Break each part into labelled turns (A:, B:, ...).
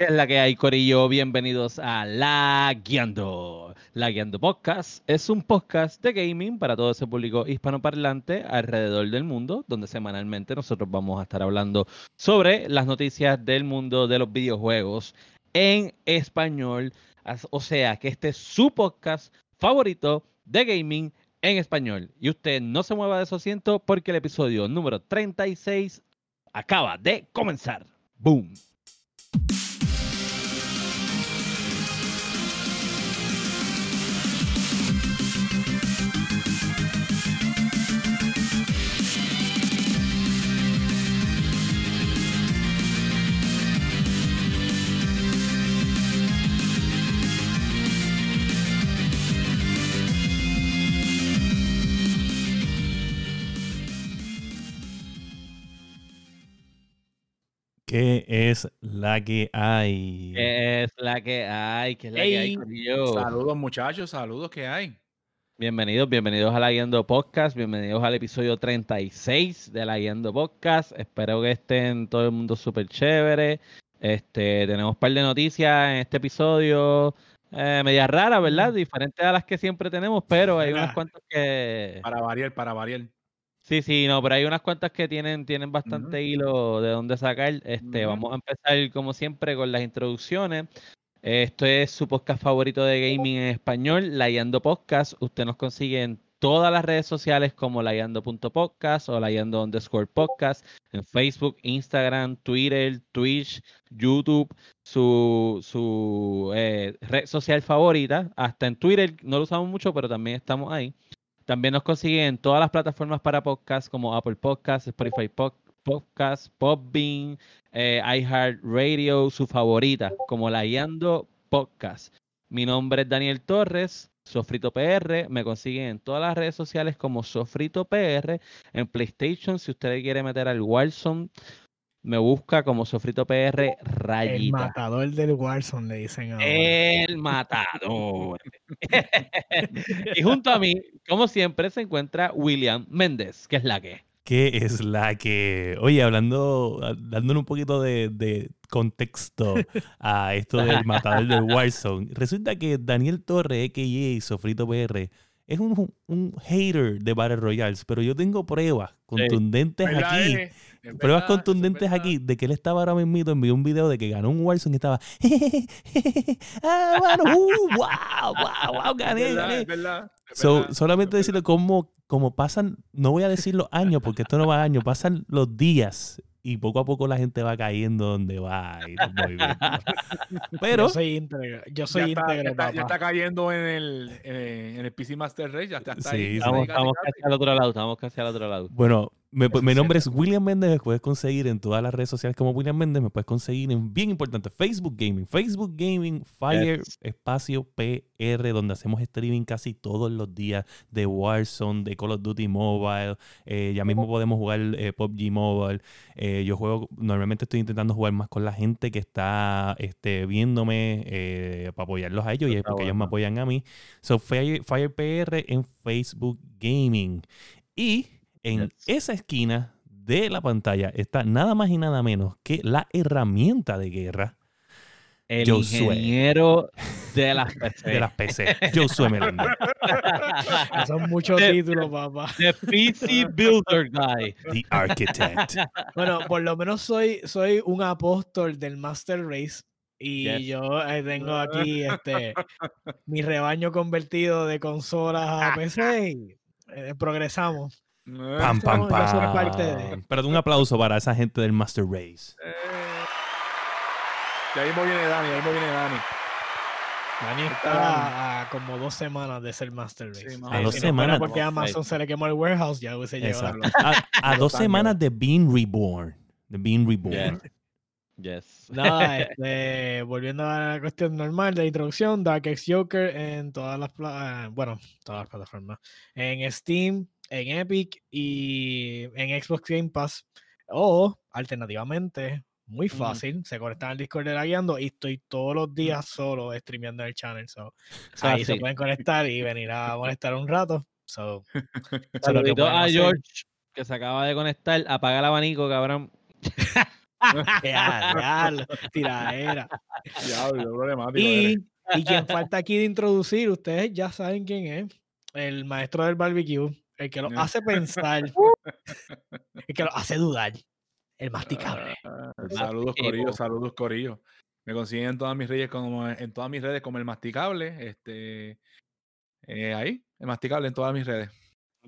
A: ¿Qué es la que hay, Corillo? Bienvenidos a La Guiando. La Guiando Podcast es un podcast de gaming para todo ese público hispanoparlante alrededor del mundo, donde semanalmente nosotros vamos a estar hablando sobre las noticias del mundo de los videojuegos en español. O sea, que este es su podcast favorito de gaming en español. Y usted no se mueva de su asiento porque el episodio número 36 acaba de comenzar. ¡Boom!
B: ¿Qué es la que hay?
A: ¿Qué es la que hay? ¿Qué es la que hay?
C: Saludos muchachos, saludos que hay.
A: Bienvenidos, bienvenidos a la Guiando Podcast, bienvenidos al episodio 36 de la Guiando Podcast. Espero que estén todo el mundo súper chévere. Este, tenemos un par de noticias en este episodio, eh, medias raras, ¿verdad? Diferentes a las que siempre tenemos, pero hay unas cuantas que...
C: Para variar, para variar.
A: Sí, sí, no, pero hay unas cuantas que tienen, tienen bastante hilo de dónde sacar. Este, Vamos a empezar, como siempre, con las introducciones. Esto es su podcast favorito de gaming en español, Layando Podcast. Usted nos consigue en todas las redes sociales como layando.podcast o layando underscore podcast, en Facebook, Instagram, Twitter, Twitch, YouTube, su, su eh, red social favorita. Hasta en Twitter no lo usamos mucho, pero también estamos ahí. También nos consiguen en todas las plataformas para podcast como Apple Podcasts, Spotify Podcast, Podbean, eh, iHeartRadio, su favorita, como la Guiando Podcast. Mi nombre es Daniel Torres, Sofrito PR. Me consiguen en todas las redes sociales como Sofrito PR. En PlayStation, si usted quiere meter al Warzone, me busca como Sofrito PR Rayita.
D: El matador del Warzone, le dicen ahora.
A: El matador. y junto a mí, como siempre, se encuentra William Méndez, que es la que.
B: ¿Qué es la que? Oye, hablando, dándole un poquito de, contexto a esto del matador del Warzone, resulta que Daniel Torre, a.k.a. Sofrito PR, es un, un, hater de Battle Royales, pero yo tengo pruebas contundentes aquí. Pruebas contundentes aquí de que él estaba ahora mismo, envió un video de que ganó un Warzone y estaba, ah, bueno, uh, wow, wow, wow, gané, gané. solamente decirle cómo, cómo pasan, no voy a decir los años, porque esto no va a años, pasan los días y poco a poco la gente va cayendo donde va. Y Pero.
D: Yo soy íntegro. Yo soy ya está,
C: ya, está, cayendo en el, eh, en el PC Master Race. Ya está,
A: sí, ahí. Estamos, estamos casi al otro lado. Estamos casi al otro lado.
B: Bueno, mi nombre es William Méndez, me puedes conseguir en todas las redes sociales como William Méndez, me puedes conseguir en bien importante Facebook Gaming, Facebook Gaming, Fire Espacio PR, donde hacemos streaming casi todos los días de Warzone, de Call of Duty Mobile, eh, ya mismo podemos jugar eh, PUBG Mobile, eh, yo juego, normalmente estoy intentando jugar más con la gente que está este, viéndome para apoyarlos a ellos y es porque ellos me apoyan a mí. So Fire, Fire PR en Facebook Gaming. Y en esa esquina de la pantalla está nada más y nada menos que la herramienta de guerra.
A: El ingeniero de las PC.
B: De las PC. Josué Meléndez.
D: Son muchos títulos, papá.
A: The PC Builder Guy.
B: The Architect.
D: Bueno, por lo menos soy, soy un apóstol del Master Race. Y yo eh, tengo aquí este mi rebaño convertido de consolas a PC y eh, progresamos.
B: Pam, pam, pam. Pero un aplauso para esa gente del Master Race. Eh,
C: y ahí me viene Dani, ahí me viene Dani.
D: Dani está a como dos semanas de ser Master Race.
B: a dos semanas.
D: porque a Amazon se le quemó el warehouse, ya hubiese llegado.
B: A, dos semanas de Being Reborn. De Being Reborn.
A: Yes.
D: Nada, este, volviendo a la cuestión normal de introducción, Dark X Joker en todas las, eh, bueno, todas las plataformas. En Steam, en Epic y en Xbox Game Pass. O, alternativamente, muy fácil, se conectan al Discord de la guiando y estoy todos los días solo streameando en el channel. So, ahí se pueden conectar y venir a molestar un rato. So,
A: Saludito a George que se acaba de conectar. Apaga el abanico, cabrón.
D: Diablo, tiradera.
C: Diablo, problemático.
D: Y, y quien falta aquí de introducir, ustedes ya saben quién es. El maestro del barbecue, el que lo hace pensar, el que lo hace dudar, el masticable.
C: Ah, saludos. Corillo, saludos, Corillo. Me consiguen en todas mis redes como en todas mis redes como el masticable. Este eh, ahí, el masticable en todas mis redes.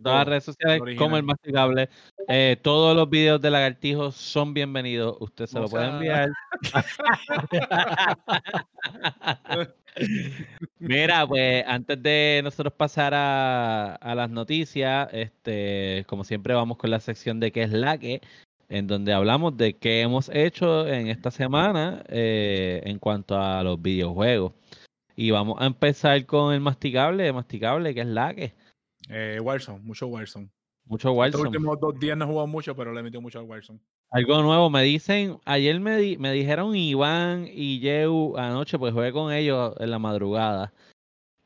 A: Todas las redes sociales como el masticable. Eh, todos los videos de lagartijos son bienvenidos. Usted se lo puede
C: sea-
A: enviar. Mira, pues antes de nosotros pasar a, a las noticias, este, como siempre vamos con la sección de qué es la que, en donde hablamos de qué hemos hecho en esta semana eh, en cuanto a los videojuegos. Y vamos a empezar con el masticable, masticable, que es la que.
C: Eh, Warzone, mucho Warzone.
A: Mucho
C: Estos
A: Warzone.
C: últimos dos días no he jugado mucho, pero le he metido mucho al Warzone.
A: Algo nuevo, me dicen, ayer me, di- me dijeron Iván y Yeu anoche, pues jugué con ellos en la madrugada,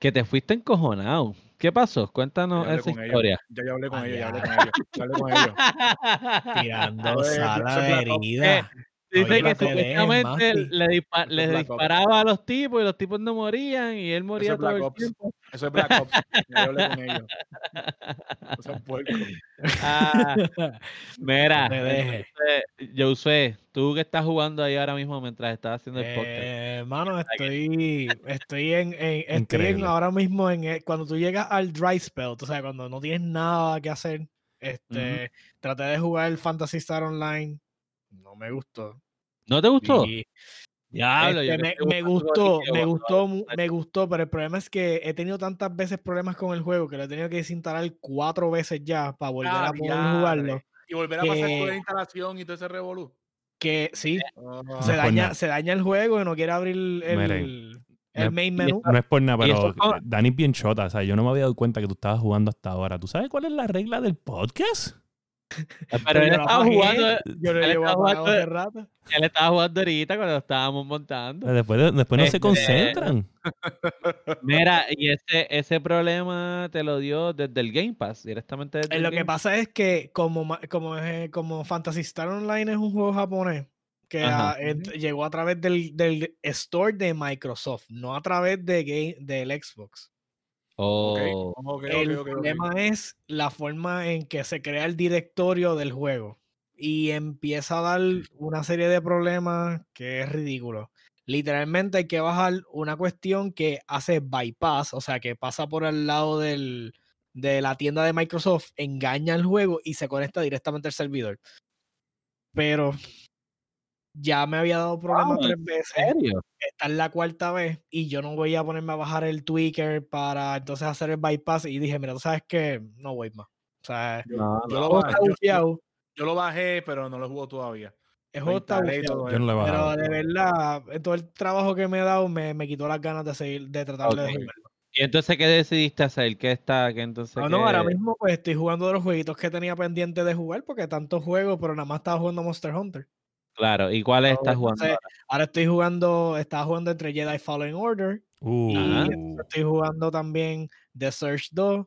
A: que te fuiste encojonado. ¿Qué pasó? Cuéntanos esa
C: con ellos.
A: historia.
C: Ya yo hablé con
D: Ah,
C: ellos, ya hablé con ellos. Ya hablé con ellos.
D: Tirando
C: Eso es-
D: sal
C: eso
D: a
C: es
D: la
C: Black Ops.
D: herida.
A: Dice que supuestamente le, dispa- le
C: es Black Ops.
A: disparaba a los tipos y los tipos no morían y él moría
C: es
A: todo
C: Black
A: el
C: Ops.
A: tiempo.
C: Eso es Black Ops. Ya yo hablé con ellos. Eso es puerco.
A: Ah, mira, entonces, Josué, tú que estás jugando ahí ahora mismo mientras estás haciendo el podcast.
D: Eh, mano, estoy, estoy en, en- estoy en ahora mismo en el- cuando tú llegas al dry spell, o sea, cuando no tienes nada que hacer, este, traté de jugar el Fantasy Star Online, no me gustó.
A: ¿No te gustó?
D: Y,
A: Diablo,
D: este, me, me gustó, me gustó, me gustó, pero el problema es que he tenido tantas veces problemas con el juego que lo he tenido que desinstalar cuatro veces ya para volver
C: Ah,
D: a poder jugarlo.
C: Y volver a pasar toda
D: Que-
C: la instalación y todo ese revolú.
D: Que sí,
C: Ah,
D: se
B: por
D: daña, se daña el juego y no quiere abrir el, el
B: no-
D: main
A: y
D: menú.
B: No es por nada, pero
A: no-
B: Dani es bien chota. O sea, yo no me había dado cuenta que tú estabas jugando hasta ahora. ¿Tú sabes cuál es la regla del podcast?
A: Pero él estaba jugando,
D: Yo lo
A: él
D: apagado
A: jugando-
D: hace rato.
A: él estaba jugando ahorita cuando estábamos montando.
B: Después, de- después no se
A: Este-
B: concentran.
A: Mira, y ese, ese problema te lo dio desde el Game Pass, directamente desde
D: Eh,
A: el
D: Lo que pasa es que como, como, es- como Fantasy Star Online es un juego japonés que llegó a través del, del store de Microsoft, no a través de game, del Xbox.
A: Oh,
D: el problema es la forma en que se crea el directorio del juego y empieza a dar una serie de problemas que es ridículo. Literalmente hay que bajar una cuestión que hace bypass, o sea, que pasa por el lado del, de la tienda de Microsoft, engaña el juego y se conecta directamente al servidor. Pero ya me había dado problemas
A: Ah,
D: tres
A: ¿En
D: veces
A: serio?
D: esta es la cuarta vez y yo no voy a ponerme a bajar el tweaker para entonces hacer el bypass y dije, mira, tú sabes que no voy más. O sea,
C: Yo,
A: No,
C: yo
A: no.
C: lo bajé, yo- yo lo bajé, pero no lo juego todavía.
D: bufiado,
C: todo
B: Yo no lo he
D: Pero de verdad, en todo el trabajo que me he dado me, me quitó las ganas de seguir, de tratar de
A: Ok.
D: jugarlo.
A: ¿Y entonces qué decidiste hacer? ¿Qué está? ¿Qué entonces?
D: No, no, ahora
A: qué-
D: mismo pues estoy jugando de los jueguitos que tenía pendiente de jugar porque tantos juegos, pero nada más estaba jugando Monster Hunter.
A: Claro, ¿y cuáles
D: So,
A: estás jugando? ahora?
D: Ahora estoy jugando, estaba jugando entre Jedi Fallen Order
B: Uh,
D: estoy jugando también The Search 2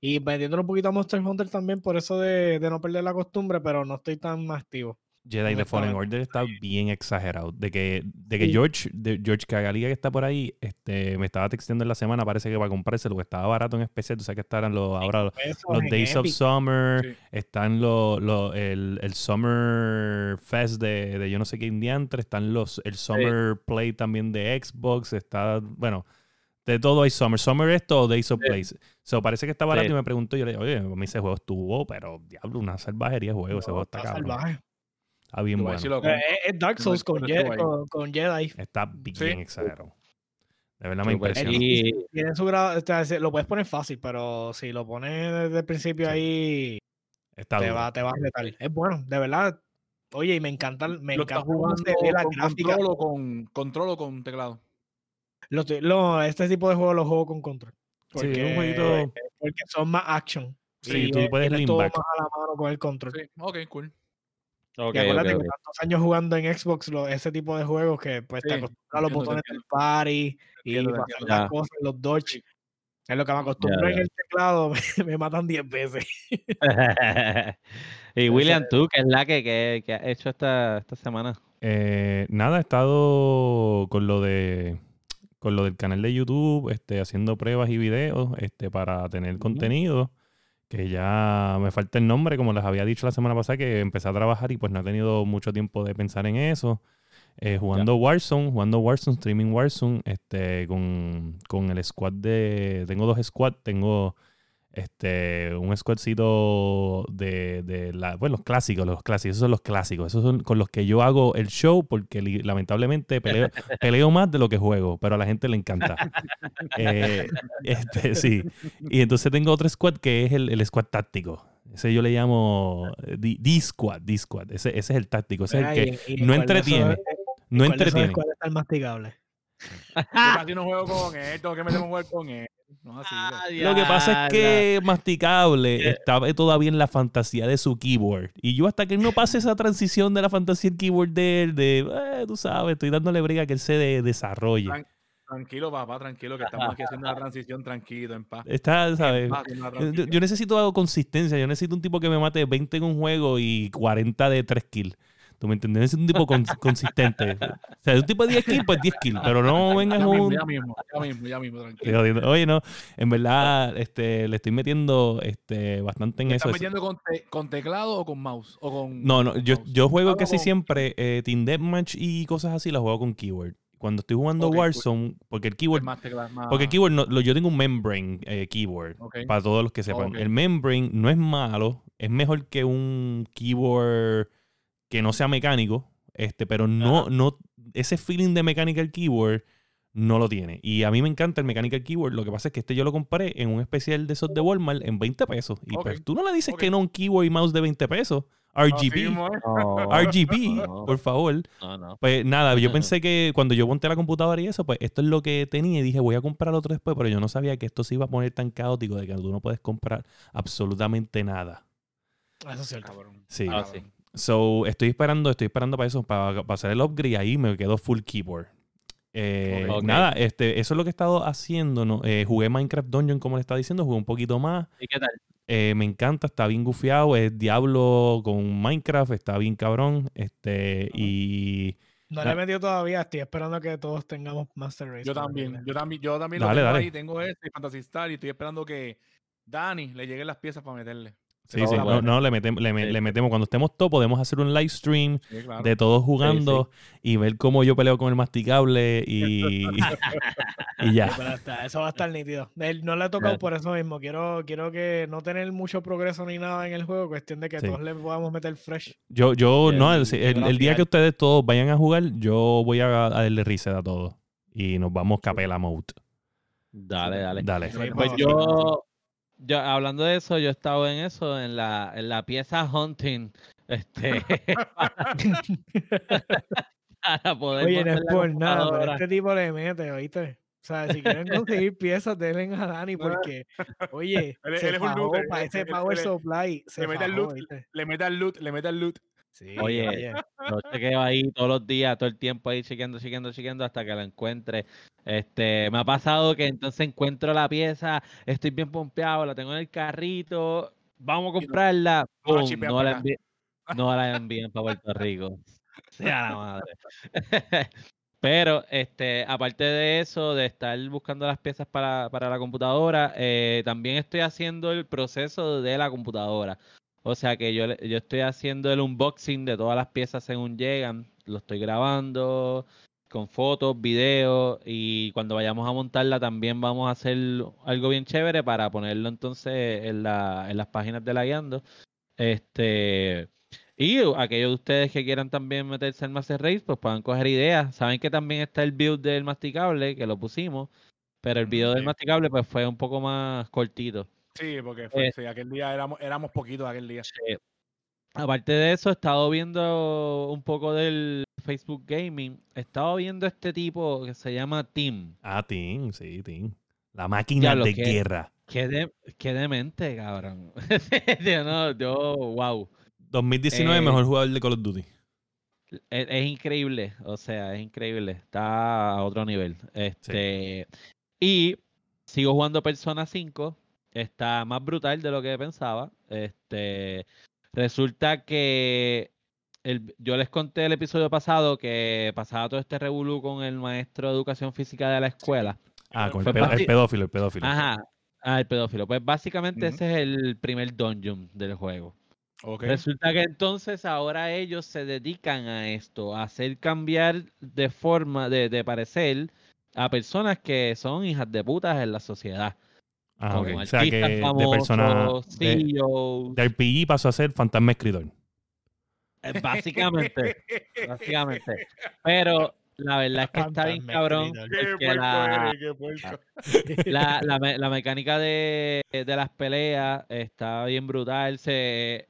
D: y vendiéndole un poquito a Monster Hunter también por eso de, de no perder la costumbre, pero no estoy tan activo.
B: Jedi The Fallen. Order está bien exagerado. De que, de que
D: Sí.
B: George, de George Cagaliga que está por ahí, este, me estaba texteando en la semana, parece que para comprarse lo que estaba barato en especial. Tú sabes que estarán los, ahora los,
D: Eso
B: los Days of. Summer,
C: Sí.
B: están los, los- el, el Summer Fest de, de yo no sé qué indiantre, están los, el Summer Play también de Xbox, está, bueno, de todo hay Summer. Summer esto o Days of. Play. So, parece que está barato y me pregunto, yo le digo, oye, a mí ese juego estuvo, pero diablo, una salvajería de juego, ese
D: No,
B: juego está
D: está
B: cabrón.
D: salvaje.
B: Está bien bueno.
D: Eh,
C: con-
D: Es, Dark Souls con,
C: pero
D: Je-
C: estuvo ahí.
D: con, con Jedi.
B: Está bien
C: Sí.
B: exagerado. De verdad me impresiona.
A: Y
D: Tiene su grado, o sea, se- lo puedes poner fácil, pero si lo pones desde el principio
B: Sí.
D: ahí,
B: Está
D: te va, te va a retar. Es bueno, de verdad. Oye, y me encanta, me
C: ¿Lo
D: encanta
C: jugando
D: ve la
C: con
D: gráfica.
C: control o con, control o con teclado?
D: Lo este tipo de juegos los juego con control.
B: Sí, es un
D: Porque,
B: jueguito.
D: porque son más action.
B: Sí,
D: y,
B: tú
D: eh,
B: puedes
D: tienes
B: lean
D: todo
B: back.
D: más a la mano con el control.
C: Sí, ok, cool.
A: Ok,
D: y acuérdate
A: ok,
D: que tantos años jugando en Xbox, lo- ese tipo de juegos que pues te acostumbras a los botones del party y las
A: Ya.
D: cosas, los dodge.
C: Sí.
D: Es lo que me acostumbro en el teclado, me, matan 10 veces.
A: y William, tú, ¿qué es la que, que, has hecho esta, esta semana?
B: Eh, nada, he estado con lo de con lo del canal de YouTube, este, haciendo pruebas y videos, este, para tener contenido. Que ya me falta el nombre, como les había dicho la semana pasada, que empecé a trabajar y pues no he tenido mucho tiempo de pensar en eso. Eh, jugando Warzone, jugando Warzone, streaming Warzone, este, con, con el squad de. Tengo dos squads, tengo este, un squadcito de, de la, bueno, los clásicos, los clásicos, esos son los clásicos, esos son con los que yo hago el show porque lamentablemente peleo, peleo más de lo que juego, pero a la gente le encanta. Eh, este, sí. Y entonces tengo otro squad que es el, el squad táctico. Ese yo le amo D-Squad, D-Squad. Ese, ese, es el táctico, ese es el que no entretiene. no entretiene.
D: ¿Cuál es el masticable?
C: Yo casi no juego con él, tengo que meterme a jugar con él.
B: Lo que pasa es que Masticable está todavía en la fantasía de su keyboard. Y yo hasta que no pase esa transición de la fantasía del keyboard de él, de, eh, tú sabes, estoy dándole briga que él se desarrolle.
C: tranquilo, papá, tranquilo, que estamos aquí haciendo la transición tranquilo, en paz.
B: Está, ¿sabes? Yo, yo, necesito algo consistencia. Yo necesito un tipo que me mate 20 en un juego y 40 de 3 kills. ¿Tú me entiendes? Es un tipo consistente. O sea, un tipo de 10 kills, pues 10 kills. Pero no vengas un.
C: Ya mismo, ya mismo, ya mismo, tranquilo.
B: Oye, no, en verdad, este, le estoy metiendo este, bastante en eso.
C: ¿Estás metiendo con, con, teclado o con mouse? O con,
B: no, no, yo, yo juego casi siempre eh, Team Deathmatch y cosas así, las juego con keyboard. Cuando estoy jugando Warzone, porque el keyboard. Porque el keyboard, no, yo tengo un membrane eh, keyboard, para todos los que sepan. El membrane no es malo, es mejor que un keyboard que no sea mecánico, este, pero no, no, ese feeling de mechanical keyboard no lo tiene. Y a mí me encanta el mechanical keyboard. Lo que pasa es que este yo lo compré en un especial de esos de Walmart en 20 pesos. Y pues tú no le dices que no un keyboard y mouse de 20 pesos. RGB. RGB, por favor. Pues nada, yo pensé que cuando yo monté la computadora y eso, pues esto es lo que tenía y dije, voy a comprar otro después, pero yo no sabía que esto se iba a poner tan caótico de que tú no puedes comprar absolutamente nada.
D: Eso es cierto.
B: Sí. Ah, sí. So, estoy esperando, estoy esperando para eso, para, hacer el upgrade y ahí me quedo full keyboard. Eh, nada, este, eso es lo que he estado haciendo. ¿no? Eh, jugué Minecraft Dungeon, como le estaba diciendo, jugué un poquito más.
A: ¿Y qué tal?
B: Eh, me encanta, está bien gufiado, es Diablo con Minecraft, está bien cabrón. Este, y.
D: No le he metido todavía, estoy esperando que todos tengamos Master Race.
C: Yo también, yo también, yo también lo tengo ahí, tengo este Fantasy Star y estoy esperando que Dani le lleguen las piezas para meterle.
B: Sí, sí, no, no le, metemos, le, metemos. Cuando estemos todos, podemos hacer un live stream de todos jugando y ver cómo yo peleo con el masticable y, y ya.
D: eso va a estar nítido. no le ha tocado por eso mismo. Quiero, quiero que no tener mucho progreso ni nada en el juego, cuestión de que todos le podamos meter fresh.
B: Yo, yo, no, el, día que ustedes todos vayan a jugar, yo voy a, darle reset a todos y nos vamos capela mode.
A: Dale, dale.
B: Dale.
A: Pues yo, yo, hablando de eso, yo he estado en eso, en la, en la pieza hunting. Este,
D: para poder Oye, no es por nada, pero este tipo le mete, ¿oíste? O sea, si quieren conseguir piezas, denle a Dani porque, oye, él, se él es un para ese power supply. Se
C: le mete el loot, le mete el loot, le mete el loot.
A: Oye, yo chequeo ahí todos los días, todo el tiempo ahí chequeando, chequeando, chequeando hasta que la encuentre. Este, me ha pasado que entonces encuentro la pieza, estoy bien pompeado, la tengo en el carrito, vamos a comprarla. No, la envíen, no la envíen para Puerto Rico. Sea la madre. Pero, este, aparte de eso, de estar buscando las piezas para, para la computadora, eh, también estoy haciendo el proceso de la computadora. O sea que yo, yo estoy haciendo el unboxing de todas las piezas según llegan. Lo estoy grabando con fotos, videos y cuando vayamos a montarla también vamos a hacer algo bien chévere para ponerlo entonces en, la, en las páginas de la guiando. Este, y aquellos de ustedes que quieran también meterse en Master Race, pues puedan coger ideas. Saben que también está el build del masticable, que lo pusimos, pero el video del masticable pues fue un poco más cortito.
C: Sí, porque fue, eh, aquel día éramos, éramos poquitos aquel día.
A: Aparte de eso, he estado viendo un poco del Facebook Gaming. He estado viendo este tipo que se llama Team.
B: Ah, Team, sí, Team. La máquina de guerra.
A: Qué, de, qué demente, cabrón. no, yo, wow.
B: 2019, mejor jugador de Call of Duty.
A: Es, es, increíble, o sea, es increíble. Está a otro nivel. Este, Y sigo jugando Persona 5. Está más brutal de lo que pensaba. Este, resulta que el- yo les conté el episodio pasado que pasaba todo este revolú con el maestro de educación física de la escuela.
B: Ah, con el,
A: Pues
B: pedo- el
A: basi-
B: pedófilo, el pedófilo.
A: Ajá. Ah, el pedófilo. Pues básicamente ese es el primer dungeon del juego.
C: Ok.
A: Resulta que entonces ahora ellos se dedican a esto, a hacer cambiar de forma, de, de parecer a personas que son hijas de putas en la sociedad.
B: Ah, ok.
A: como
B: O sea que
A: artistas
B: de persona
A: famosos,
B: de,
A: CEOs,
B: de RPG pasó a ser fantasma escritor.
A: eh, básicamente, básicamente. Pero la verdad es que está bien cabrón porque la, la, la me- la mecánica de, de las peleas está bien brutal. Se,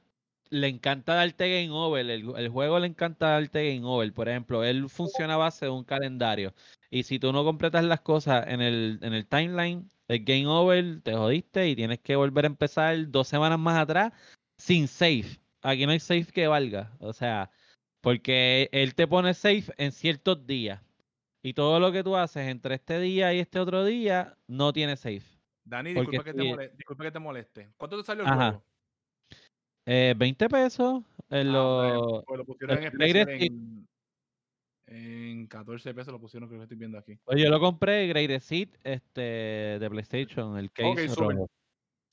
A: le encanta darte game over. El, el juego le encanta darte game over. Por ejemplo, él funciona a base de un calendario. Y si tú no completas las cosas en el, en el timeline, el game over, te jodiste y tienes que volver a empezar dos semanas más atrás sin save. Aquí no hay save que valga. O sea, porque él te pone save en ciertos días. Y todo lo que tú haces entre este día y este otro día no tiene save.
C: Dani, disculpa que, te
A: sí.
C: mole- disculpa que te moleste. ¿Cuánto te salió el
A: Ajá.
C: juego?
A: Eh, 20 pesos en
C: Ah, bueno, pues lo pusieron en en, en 14 pesos, lo pusieron, creo que estoy viendo aquí.
A: Pues yo lo compré, Greatest Hit, este, de PlayStation, el case
C: Ok, súper.
A: rojo.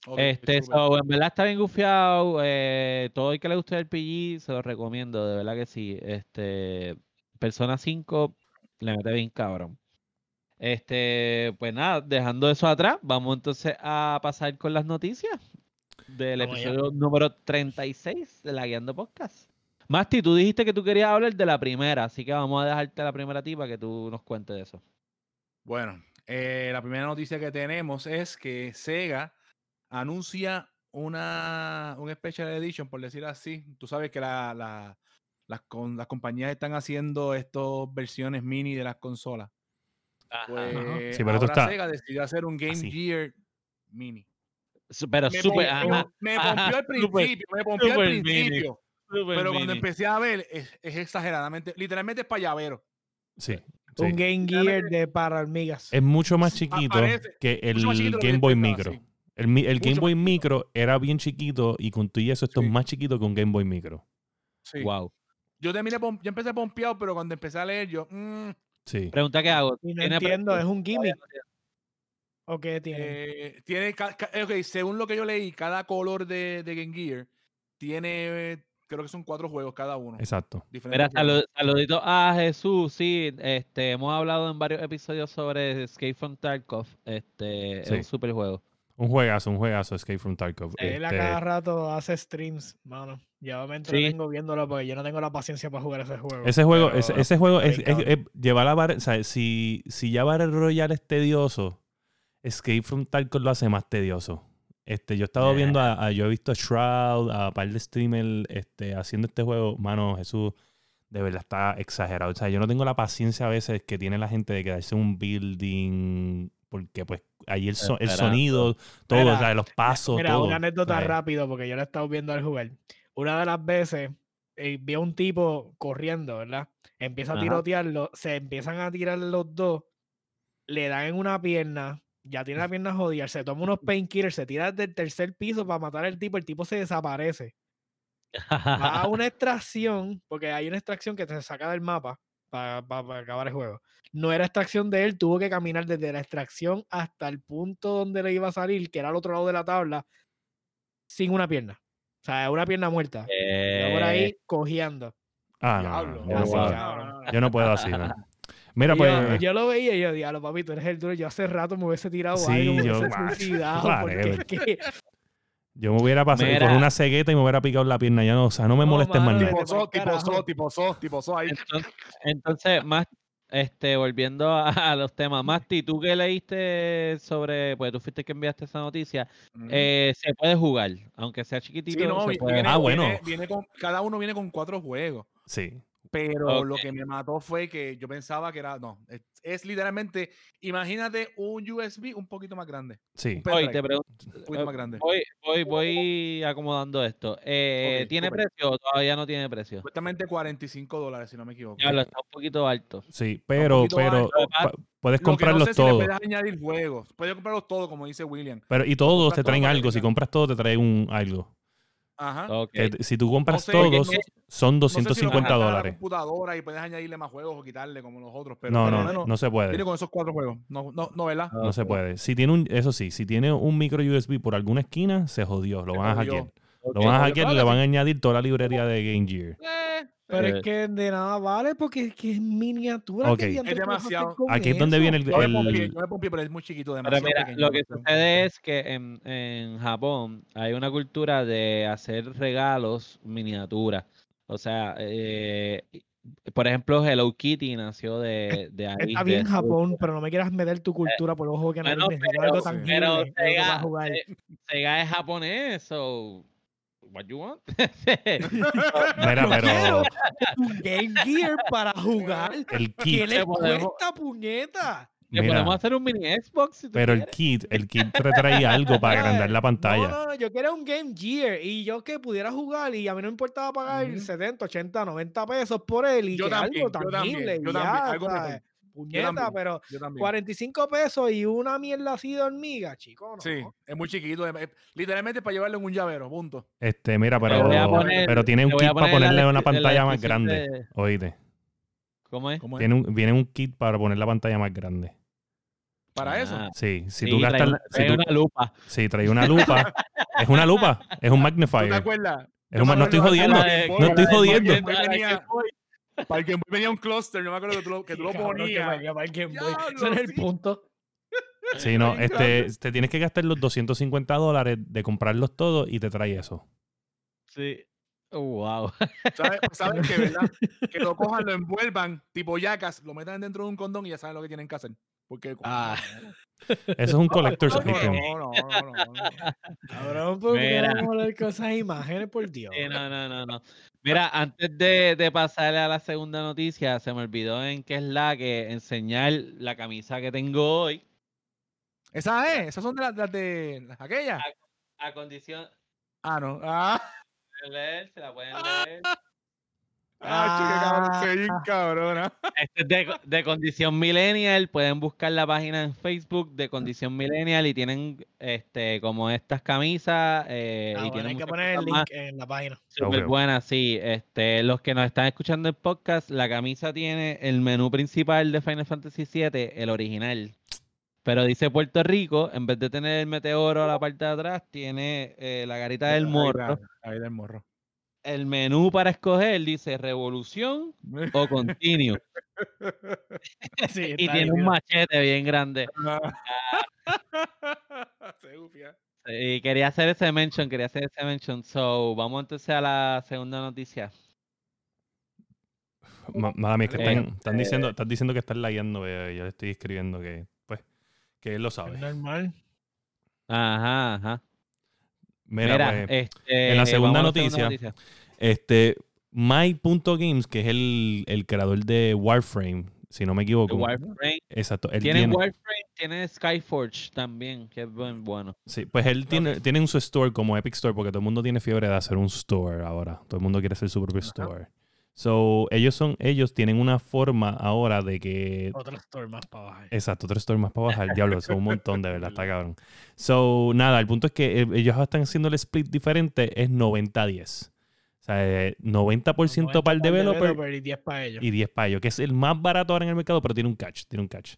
C: Ok,
A: Este, so, en verdad está bien gufiado. Eh, todo el que le guste el PG, se lo recomiendo, de verdad que sí. Este, Persona 5 le mete bien cabrón. Este, pues nada, dejando eso atrás, vamos entonces a pasar con las noticias del
D: Vamos
A: episodio número 36 de la Guiando Podcast. Masti, tú dijiste que tú querías hablar de la primera, así que vamos a dejarte la primera ti para que tú nos cuentes de eso.
C: Bueno, eh, la primera noticia que tenemos es que Sega anuncia una un Special Edition, por decir así. Tú sabes que la, la- las, con- las compañías están haciendo estas versiones mini de las consolas. Pues
B: Sí, pero
C: ahora
B: está
C: Sega decidió hacer un Game
B: así.
C: Gear mini.
A: Pero
C: Me,
A: ajá,
C: me
A: ajá,
C: pompió al principio, me pompió al principio. Pero cuando empecé a ver, es, es exageradamente, literalmente es payavero.
B: Sí.
D: Un
B: sí.
D: Game Gear de para hormigas.
B: Es mucho más chiquito que el
C: chiquito
B: Game Boy Micro.
C: sí.
B: El, mi- el Game Boy
C: más.
B: Micro era bien chiquito y con tu y eso esto
C: Sí.
B: es más chiquito que un Game Boy Micro.
C: Sí.
A: Wow.
C: Yo terminé, yo empecé pompeado, pero cuando empecé a leer, yo, mm,
B: Sí.
A: Pregunta que hago.
D: No
A: ¿tiene
D: entiendo? ¿es un gimmick? ¿O qué tiene?
C: eh, tiene, ok, según lo que yo leí, cada color de, de Game Gear tiene, creo que son cuatro juegos cada uno.
B: Exacto.
A: Mira,
C: diferentes juegos.
A: salu- saluditos a Jesús. Sí, este, hemos hablado en varios episodios sobre Escape from Tarkov. Este, es un super juego.
B: Un juegazo, un juegazo Escape from Tarkov.
D: Él a
B: Este,
D: cada rato hace streams, mano. Yo me
A: Sí.
D: entretengo viéndolo porque yo no tengo la paciencia para jugar ese juego.
B: ese juego,
D: pero
B: ese, ese juego es, es- es llevar la barra, o sea, si, si ya Battle Royale es tedioso, Escape from Tarkov lo hace más tedioso. Este, yo he estado viendo a, a- yo he visto a Shroud, a un par de streamers este, haciendo este juego. Mano, Jesús, de verdad está exagerado. O sea, yo no tengo la paciencia a veces que tiene la gente de quedarse en un building, porque pues ahí el, so- el sonido, todo,
D: Mira,
B: o sea, los pasos,
D: Mira,
B: todo.
D: una anécdota
B: ¿sabes?
D: rápido porque yo lo he estado viendo al jugar. Una de las veces eh, vi a un tipo corriendo, ¿verdad? Empieza a
A: Ajá.
D: tirotearlo, se empiezan a tirar los dos, le dan en una pierna, ya tiene la pierna jodida, se toma unos painkillers, se tira desde el tercer piso para matar al tipo, el tipo se desaparece. Va a una extracción, porque hay una extracción que te saca del mapa para acabar el juego. No era extracción de él, tuvo que caminar desde la extracción hasta el punto donde le iba a salir, que era al otro lado de la tabla, sin una pierna. O sea, una pierna muerta. Yo por
A: Eh,
D: ahí cogiendo.
B: Ah, no, yo no puedo así, ¿no? Mira,
D: Y
B: pues.
D: yo, yo lo veía y yo, diablo, papi, tú eres el duro. Yo hace rato me hubiese tirado
B: Sí,
D: algo, me
B: yo,
D: hubiese suicidado. Porque
B: Yo me hubiera pasado
A: Mira.
B: con una cegueta y me hubiera picado la pierna. Ya no, o sea, no me
D: No,
B: molestes más
D: mano,
B: nada.
D: vete
C: Tipo tipo
D: carajo.
C: so, tipo so, tipo so ahí.
A: entonces, entonces, más, este, volviendo a, a los temas, Masti, tú que leíste sobre, pues tú fuiste el que enviaste esa noticia, eh, se puede jugar, aunque sea chiquitito.
C: Sí, no,
A: se
C: vi-
A: puede
C: viene,
B: Ah, bueno.
C: viene- viene con, cada uno viene con cuatro juegos.
B: Sí.
C: Pero lo que me mató fue que yo pensaba que era. No, es, es literalmente. Imagínate un USB un poquito más grande.
B: Sí.
C: Pendrive,
A: te pregunto,
C: un poquito más grande.
A: voy, voy, voy acomodando esto. Eh, ¿Tiene precio o todavía no tiene precio?
C: Supuestamente 45 dólares, si no me equivoco.
A: Ya lo está un poquito alto.
B: Sí, pero, pero,
A: alto.
B: puedes
C: Lo que no
B: comprarlos
C: si le
B: todos.
C: puedes añadir juegos. Puedes comprarlos todos, como dice William.
B: Pero, y todos te traen algo. Si compras todo, te traen un algo.
C: Ajá.
B: Que si tú compras
C: sé,
B: todos,
C: no-
B: son
C: No sé si
B: 250
C: la
B: dólares.
C: computadora y puedes añadirle más juegos o quitarle como los otros. Pero
B: No, no,
C: menos
B: no se puede.
C: Viene con esos cuatro juegos. No, no, no ¿verdad?
B: No se puede. Si tiene un, eso sí, si tiene un micro USB por alguna esquina, se jodió. Lo
C: Se
B: van a hackear. Lo van a hackear y le van a añadir toda la librería de Game Gear.
C: Eh,
D: Pero
A: Eh.
D: es que de nada vale porque es que es miniatura.
B: Ok.
D: ¿qué diantres
C: Es demasiado.
B: Aquí es donde viene el,
C: yo me
B: el-
C: pompié, yo me pompié, pero es muy chiquito,
A: Pero
C: demasiado
A: mira,
C: pequeño.
A: lo que sucede es que en, en Japón hay una cultura de hacer regalos miniaturas. O sea, eh, por ejemplo, Hello Kitty nació de, de ahí.
D: Está
A: de
D: bien
A: esa
D: Japón, pero no me quieras meter tu cultura por ojo que no
A: bueno,
D: necesito
A: pero-
D: algo tangible.
A: pero Sega- Sega es japonés, so what you want?
B: Mira, pero
D: un Game Gear para jugar.
B: el
D: ¿Qué
B: kit,
D: les
A: podemos-
D: cuesta, puñeta?
A: Le podemos hacer un mini Xbox si tú
B: pero el
A: quieres.
B: kit, el kit te trae algo para agrandar la pantalla.
D: no, no, yo quería un Game Gear y yo que pudiera jugar y a mí no me importaba pagar
C: Ujú.
D: 70, 80, 90 pesos por él y
C: Yo
D: que
C: también,
D: algo
C: yo también,
D: tangible
C: yo
D: y
C: también,
D: ya,
C: algo
D: Puñeta,
C: también.
D: pero
C: Yo también.
D: 45 pesos y una mierda así de hormiga, chico, no.
C: Sí, es muy chiquito. es- es- literalmente para llevarlo en un llavero, punto.
B: Este, mira, pero,
A: poner-
B: pero tiene un kit para
A: la
B: ponerle una
A: la
B: pantalla más grande.
A: de-
B: Oíste.
A: ¿Cómo es?
B: Viene un kit para poner la pantalla más grande.
C: Para eso.
A: Ah,
B: Sí, si
A: sí,
B: tú
A: trae
B: gastas. si
A: trae
B: tú-
A: una lupa.
B: Sí, trae una lupa. es una lupa, es un
C: ¿Tú
B: magnifier.
C: te acuerdas?
B: Es un no estoy jodiendo,
A: no
B: estoy jodiendo.
A: Para el
C: venía-
A: Game Boy.
C: Venía un cluster, yo me acuerdo que tú lo, que tú lo
D: que
C: ponías.
D: valga para el Game Boy. Ese es el
C: sí.
D: punto.
B: Sí, no, este, te tienes que gastar los 250 dólares de comprarlos todos y te trae eso.
A: Sí. Oh, wow.
C: ¿Sabes, ¿Sabes que verdad? Que lo cojan, lo envuelvan, tipo yacas, lo metan dentro de un condón y ya saben lo que tienen que hacer. Porque.
D: Ah.
B: Eso es un collector's
C: no,
B: item.
C: no, no, no, no, no.
D: ¿por qué
A: Mira.
D: vamos a hablar con esas imágenes, por Dios?
A: Sí, no, no, no, no. Mira, antes de, de pasarle a la segunda noticia, se me olvidó en qué es la que enseñar la camisa que tengo hoy.
C: Esa es, esas son de las, de aquellas.
A: A condición
C: Ah, no. Ah,
A: se la pueden leer.
C: ah, chica, ve bien cabrona.
A: Este es de, de Condición Millennial. Pueden buscar la página en Facebook de Condición Millennial y tienen este como estas camisas. eh,
D: Ah,
A: y
D: bueno, hay que poner el
A: más
D: link en la página.
A: Súper
B: Ok.
A: buenas, sí. Este, los que nos están escuchando el podcast, la camisa tiene el menú principal de Final Fantasy VII, el original. Pero dice Puerto Rico, en vez de tener el meteoro a la parte de atrás, tiene eh, la garita del
C: Ahí
A: morro.
C: está, Ahí del morro.
A: El menú para escoger dice revolución o continue.
D: Sí,
A: y tiene un machete bien grande.
C: se gufia.
A: Y quería hacer ese mention, quería hacer ese mention. So, vamos entonces a la segunda noticia.
B: Ma- Mala mía, es que
A: Eh,
B: están, están diciendo, están diciendo que están layando, eh, yo le estoy escribiendo que, pues, que él lo
D: Es
B: sabe.
D: normal.
A: Ajá, ajá.
B: Mira,
A: Mira,
B: pues,
A: este,
B: en la segunda
A: vamos a la segunda
B: noticia, este, My.games, que es el, el creador de Warframe, si no me equivoco.
A: Warframe.
B: Exacto, él
A: Tiene
B: tiene,
A: Warframe, tiene Skyforge también, que es buen- bueno.
B: sí, pues él tiene, tiene un su store como Epic Store, porque todo el mundo tiene fiebre de hacer un store ahora. Todo el mundo quiere hacer su propio store. So, ellos son, ellos tienen una forma ahora de que
D: Otro store más para bajar.
B: Exacto, otro store más para bajar. Diablo, son un montón, de verdad, está cabrón. So, nada, el punto es que eh, ellos están haciendo el split diferente, es 90-10. O sea, eh, 90% para el developer
D: y 10 para ellos.
B: y 10 para ellos, que es el más barato ahora en el mercado, pero tiene un catch, tiene un catch.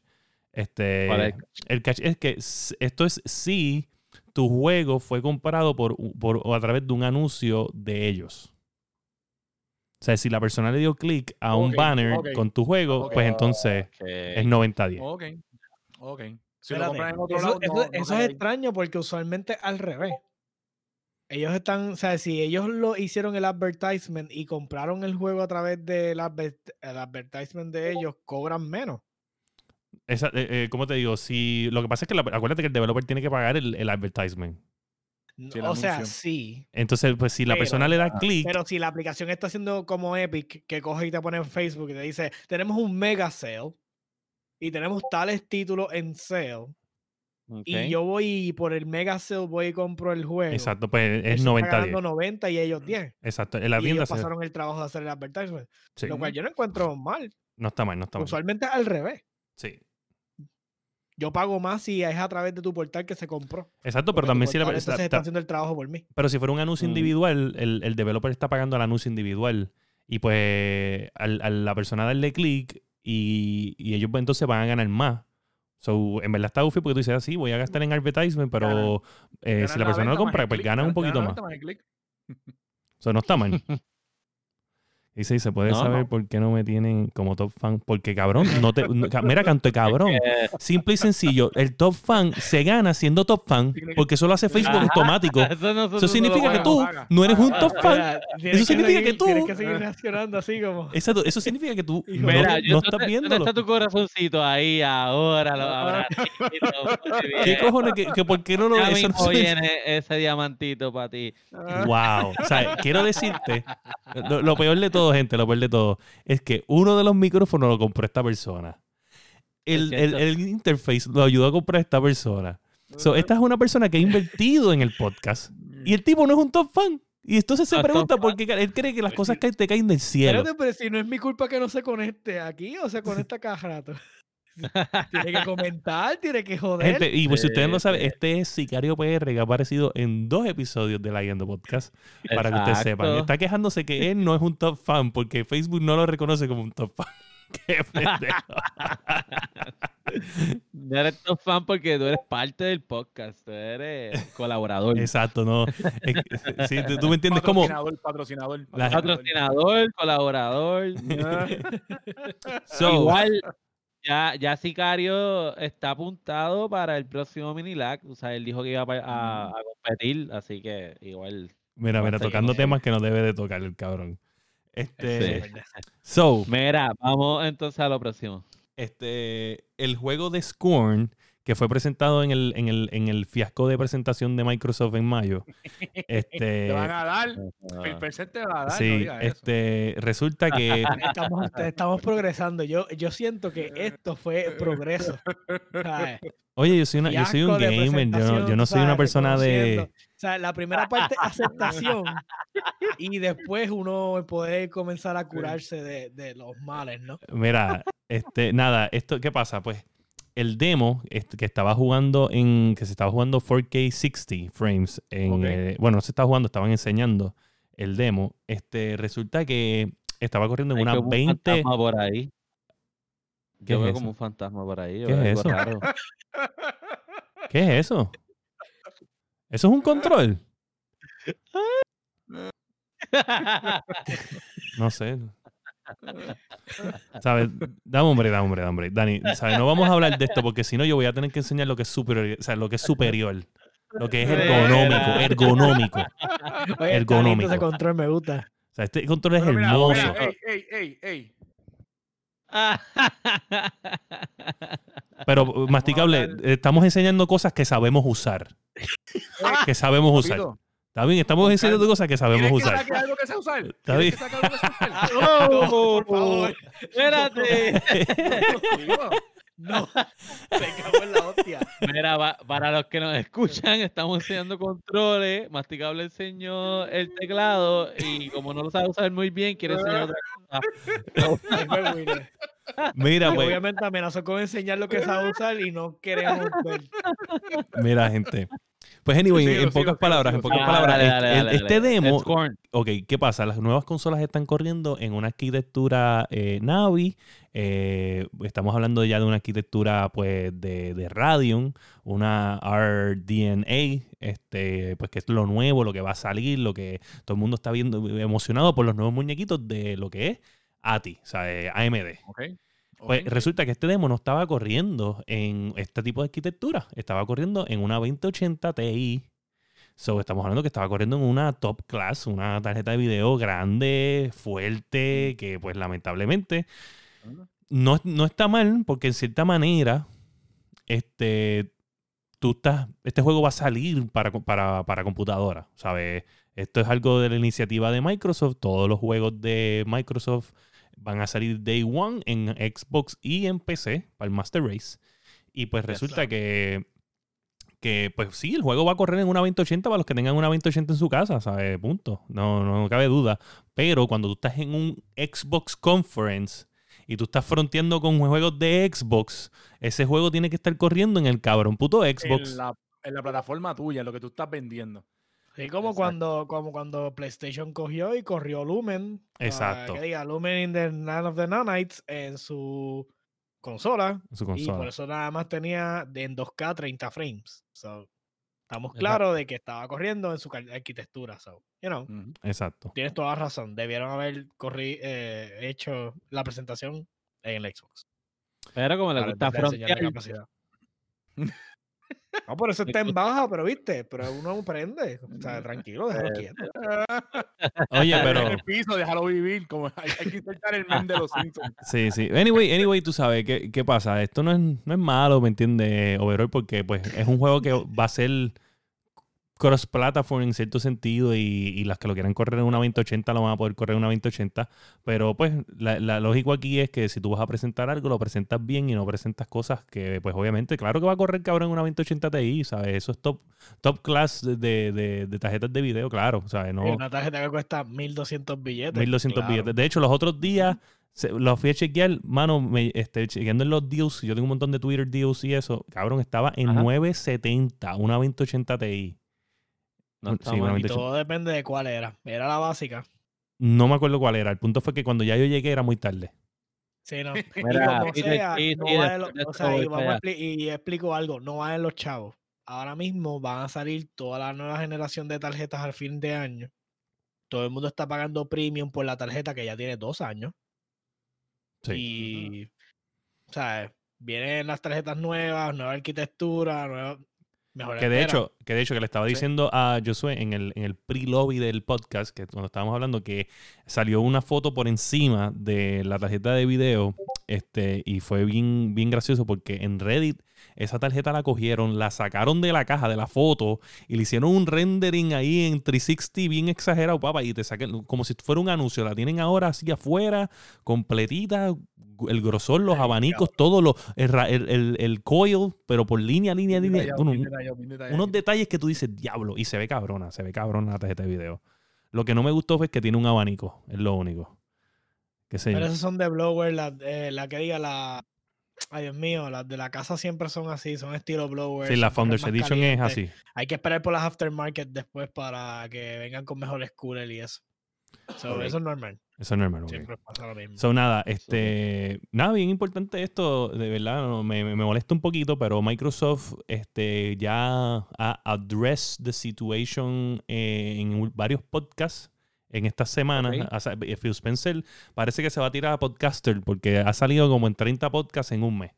B: Este,
A: ¿Cuál es el
B: el catch es que esto es si tu juego fue comprado por, por a través de un anuncio de ellos. O sea, si la persona le dio clic a un banner con tu juego, pues entonces es 90-10.
C: Ok. Ok. Si lo
D: Espérate,
C: compran en otro
D: eso,
C: lado,
D: eso-
C: no- no
D: eso
C: cae
D: es extraño porque usualmente es al revés. Ellos están, o sea, si ellos lo hicieron el advertisement y compraron el juego a través del adver- el advertisement de ellos, cobran menos.
B: Esa, eh, eh, ¿Cómo te digo? Si, lo que pasa es que la- acuérdate que el developer tiene que pagar el, el advertisement.
C: Sí,
D: o sea, sí.
B: Entonces, pues si la
D: Pero-
B: persona le da clic,
D: Pero si la aplicación está haciendo como Epic, que coge y te pone en Facebook y te dice, tenemos un mega sale y tenemos tales títulos en sale. Y yo voy por el mega sale voy y compro el juego.
B: exacto, pues es
D: Eso está ganando
B: 90-10.
D: 90 y ellos 10.
B: Exacto, en la
D: y ellos
B: se-
D: pasaron el trabajo de hacer el advertisement.
B: sí,
D: Lo cual yo no encuentro mal.
B: no está mal, no está mal.
D: Usualmente es al revés.
B: Sí.
D: Yo pago más si es a través de tu portal que se compró.
B: Exacto, pero también si la
D: portal,
B: está-
D: haciendo el trabajo por mí.
B: pero si fuera un anuncio
A: Mm.
B: individual, el, el developer está pagando el anuncio individual. Y pues al, a la persona darle clic y, y ellos pues, entonces van a ganar más. So, en verdad está goofy porque tú dices así, voy a gastar en advertisement, pero eh, si la persona lo compra, pues ganan un poquito más. Eso no está mal. Dice, y se puede
A: No,
B: saber
A: no.
B: por qué no me tienen como top fan. Porque cabrón, no te. no- mira, canto de cabrón. Simple y sencillo. El top fan se gana siendo top fan porque eso lo hace Facebook
A: Ajá.
B: automático.
A: eso
B: Eso significa que tú
C: paga.
B: no eres un
C: Paga,
B: top
C: paga.
B: fan.
D: Mira, tienes
B: significa
D: seguir-
B: que tú-
D: Tienes que seguir reaccionando así como.
B: Exacto, eso significa que tú no,
A: Mira,
B: no
A: yo-
B: estás
A: ¿dónde-
B: viéndolo.
A: ¿Dónde está tu corazoncito ahí ahora? Lo
C: Ah.
A: muy
B: ¿Qué cojones? ¿Que, que ¿Por qué no lo eso
A: viene ese diamantito para ti.
B: Wow. O sea, quiero decirte, lo, lo peor de todo, gente, lo peor de todo, es que uno de los micrófonos lo compró esta persona. El, el, el interface lo ayudó a comprar esta persona. So, esta es una persona que ha invertido en el podcast. Y el tipo no es un top fan. Y entonces se
A: top
B: pregunta por qué él cree que las cosas que te caen del cielo.
D: Espérate, pero si no es mi culpa que no se conecte aquí o se conecta cada rato. tiene que comentar, tiene que joder.
B: Gente, y pues si ustedes no saben, este es Sicario PR que ha aparecido en dos episodios de la Guiando Podcast. Para que ustedes sepan. Está quejándose que él no es un top fan porque Facebook no lo reconoce como un top fan. Qué pendejo.
A: No eres top fan porque tú eres parte del podcast, tú eres colaborador.
B: Exacto, no. Sí, tú, me entiendes como.
C: Patrocinador, patrocinador.
A: Patrocinador, colaborador.
B: So,
A: Igual, ya, ya Sicario está apuntado para el próximo Minilac. O sea, él dijo que iba a, pa- a- a competir, así que igual.
B: Mira, mira, tocando temas que no debe de tocar el cabrón. Este.
A: Sí.
B: So,
A: Mira, vamos entonces a lo próximo.
B: este. El juego de Scorn, que fue presentado en el, en el, en el fiasco de presentación de Microsoft en mayo. Este.
C: Te van a dar.
A: Ah.
C: El PC te va a dar. no
B: Sí,
C: eso.
B: este. Resulta que.
D: Estamos, estamos progresando. Yo, yo siento que esto fue progreso. ¿sabes?
B: Oye, yo soy, una, yo soy un gamer, yo no, yo no soy una persona de.
D: O sea, la primera parte es aceptación y después uno poder comenzar a curarse de, de los males, ¿no?
B: Mira, este, nada, esto, ¿qué pasa? Pues el demo que estaba jugando en, que se estaba jugando 4K 60 frames, en, eh, bueno, no se estaba jugando, estaban enseñando el demo. Este, resulta que estaba corriendo en
A: Hay
B: una
A: como un
B: 20.
A: fantasma por ahí.
B: ¿Qué
A: Yo
B: es
A: veo
B: eso?
A: como un fantasma por ahí. yo
B: ¿Qué es eso?
A: raro.
B: ¿Qué es eso? ¿Eso es un control? No sé. ¿Sabes? Dame hombre, dame hombre, dame hombre. Dani, ¿sabes? No vamos a hablar de esto porque si no yo voy a tener que enseñar lo que es superior, o sea, lo que es superior. Lo que es ergonómico, ergonómico.
D: Oye,
B: Ergonómico.
D: ese control me gusta.
B: O sea, este control es
C: Pero mira,
B: hermoso.
C: mira, ey, ey, ey, ey.
B: Pero, masticable, estamos enseñando cosas que sabemos usar. Que sabemos usar. Está bien, estamos enseñando cosas que sabemos
C: ¿quieres que
B: usar.
C: saque algo que sé usar?
B: Está
C: ¿Quieres que saque algo que sé usar?
A: ¡Oh!
D: por favor.
A: Espérate.
D: No, me cago en la hostia.
A: Mira, pa- para los que nos escuchan, estamos enseñando controles. Masticable enseñó el teclado y como no lo sabe usar muy bien, quiere enseñar otra cosa.
B: Mira, pues,
D: obviamente amenazó con enseñar lo que sabe usar y no queremos ver.
B: mira, gente. Pues, anyway, en
C: sigo,
B: pocas
C: sigo,
B: palabras,
C: sigo,
B: en pocas.
A: Ah,
B: palabras,
A: dale,
B: este-
A: dale, dale,
B: este demo. Ok, ¿qué pasa? Las nuevas consolas están corriendo en una arquitectura eh, Navi. eh, estamos hablando ya de una arquitectura pues de, de Radeon, una RDNA, este, pues que es lo nuevo, lo que va a salir, lo que todo el mundo está viendo emocionado por los nuevos muñequitos de lo que es ATI, o sea, eh, AMD.
C: Ok.
B: Pues resulta que este demo no estaba corriendo en este tipo de arquitectura, estaba corriendo en una 2080 Ti. So, estamos hablando que estaba corriendo en una top class, una tarjeta de video grande, fuerte, que pues lamentablemente no, no está mal, porque en cierta manera, este, tú estás, este juego va a salir para, para, para computadora, ¿sabes? Esto es algo de la iniciativa de Microsoft. Todos los juegos de Microsoft van a salir day one en Xbox y en PC para el Master Race. Y pues resulta que, que, pues sí, el juego va a correr en una 2080 para los que tengan una 2080 en su casa, ¿sabes? Punto. No, no cabe duda. Pero cuando tú estás en un Xbox Conference y tú estás fronteando con juegos de Xbox, ese juego tiene que estar corriendo en el cabrón puto Xbox.
C: En la, en la plataforma tuya, lo que tú estás vendiendo.
D: Sí, como
C: Exacto.
D: cuando, como cuando PlayStation cogió y corrió Lumen. ah,
B: Exacto.
D: que diga Lumen in the Night of the Nanites en su consola.
B: en su
D: Y por
B: consola.
D: eso nada más tenía de en 2K 30 frames. So, estamos claros de que estaba corriendo en su arquitectura. So, you know.
B: Exacto.
D: tienes toda razón. Debieron haber corri eh, hecho la presentación en el Xbox.
A: Pero como le gusta frontear,
D: capacidad. No, por eso está en baja, pero viste, pero uno prende. O sea, tranquilo, déjalo quieto.
B: Oye,
C: En
B: pero
C: el piso, déjalo vivir. Como hay, hay que insertar el men de los Simpsons.
B: sí, sí. Anyway, anyway, tú sabes qué, qué pasa. Esto no es, no es malo, ¿me entiendes? Overall, porque pues es un juego que va a ser cross-platform en cierto sentido y, y las que lo quieran correr en una 2080 lo van a poder correr en una 2080. Pero pues la, la lógico aquí es que si tú vas a presentar algo, lo presentas bien y no presentas cosas que pues obviamente, claro que va a correr cabrón en una 2080 Ti, ¿sabes? Eso es top, top class de, de, tarjetas de video, claro, ¿sabes? No,
D: Una tarjeta que cuesta 1200 billetes.
B: 1200
D: claro.
B: billetes. De hecho, los otros días los fui a chequear, mano, me, este, chequeando en los deals, yo tengo un montón de Twitter deals y eso, cabrón, estaba en
A: Ajá.
B: 970, una 2080 Ti.
A: No está mal.
D: Y todo depende de cuál era. Era la básica.
B: No me acuerdo cuál era. El punto fue que cuando ya yo llegué era muy tarde.
D: Sí, no. Y explico algo, no valen los chavos. Ahora mismo van a salir toda la nueva generación de tarjetas al fin de año. Todo el mundo está pagando premium por la tarjeta que ya tiene dos años.
B: Sí.
D: Y, o sea, vienen las tarjetas nuevas, nueva arquitectura, nueva, mejor
B: Que de
D: espera.
B: hecho, que de hecho que le estaba
C: Sí.
B: diciendo a Josué en el, en el pre-lobby del podcast, que cuando estábamos hablando, que salió una foto por encima de la tarjeta de video, este, y fue bien, bien gracioso porque en Reddit esa tarjeta la cogieron, la sacaron de la caja de la foto y le hicieron un rendering ahí en 360 bien exagerado, papá, y te sacan como si fuera un anuncio. La tienen ahora así afuera, completita, el grosor, los abanicos, todo lo, el, el, el- el coil, pero por línea, línea, línea.
C: detallado, detallado, detallado.
B: unos detalles que tú dices, diablo, y se ve cabrona, se ve cabrona la tarjeta de video. Lo que no me gustó fue que tiene un abanico, es lo único.
D: Pero esas son de blower, la, eh, la que diga la. Ay, Dios mío, las de la casa siempre son así, son estilo blower.
B: Sí, la Founders Edition es así.
D: Hay que esperar por las aftermarket después para que vengan con mejores coolers y eso. So. Eso es normal.
B: Eso es normal. ok.
D: Siempre pasa lo mismo.
B: So, nada, este, nada, bien importante esto, de verdad, me, me molesta un poquito, pero Microsoft este, ya ha addressed the situation eh, en varios podcasts en estas semanas.
A: Ok.
B: O sea, eh, Phil Spencer parece que se va a tirar a podcaster porque ha salido como en 30 podcasts en un mes.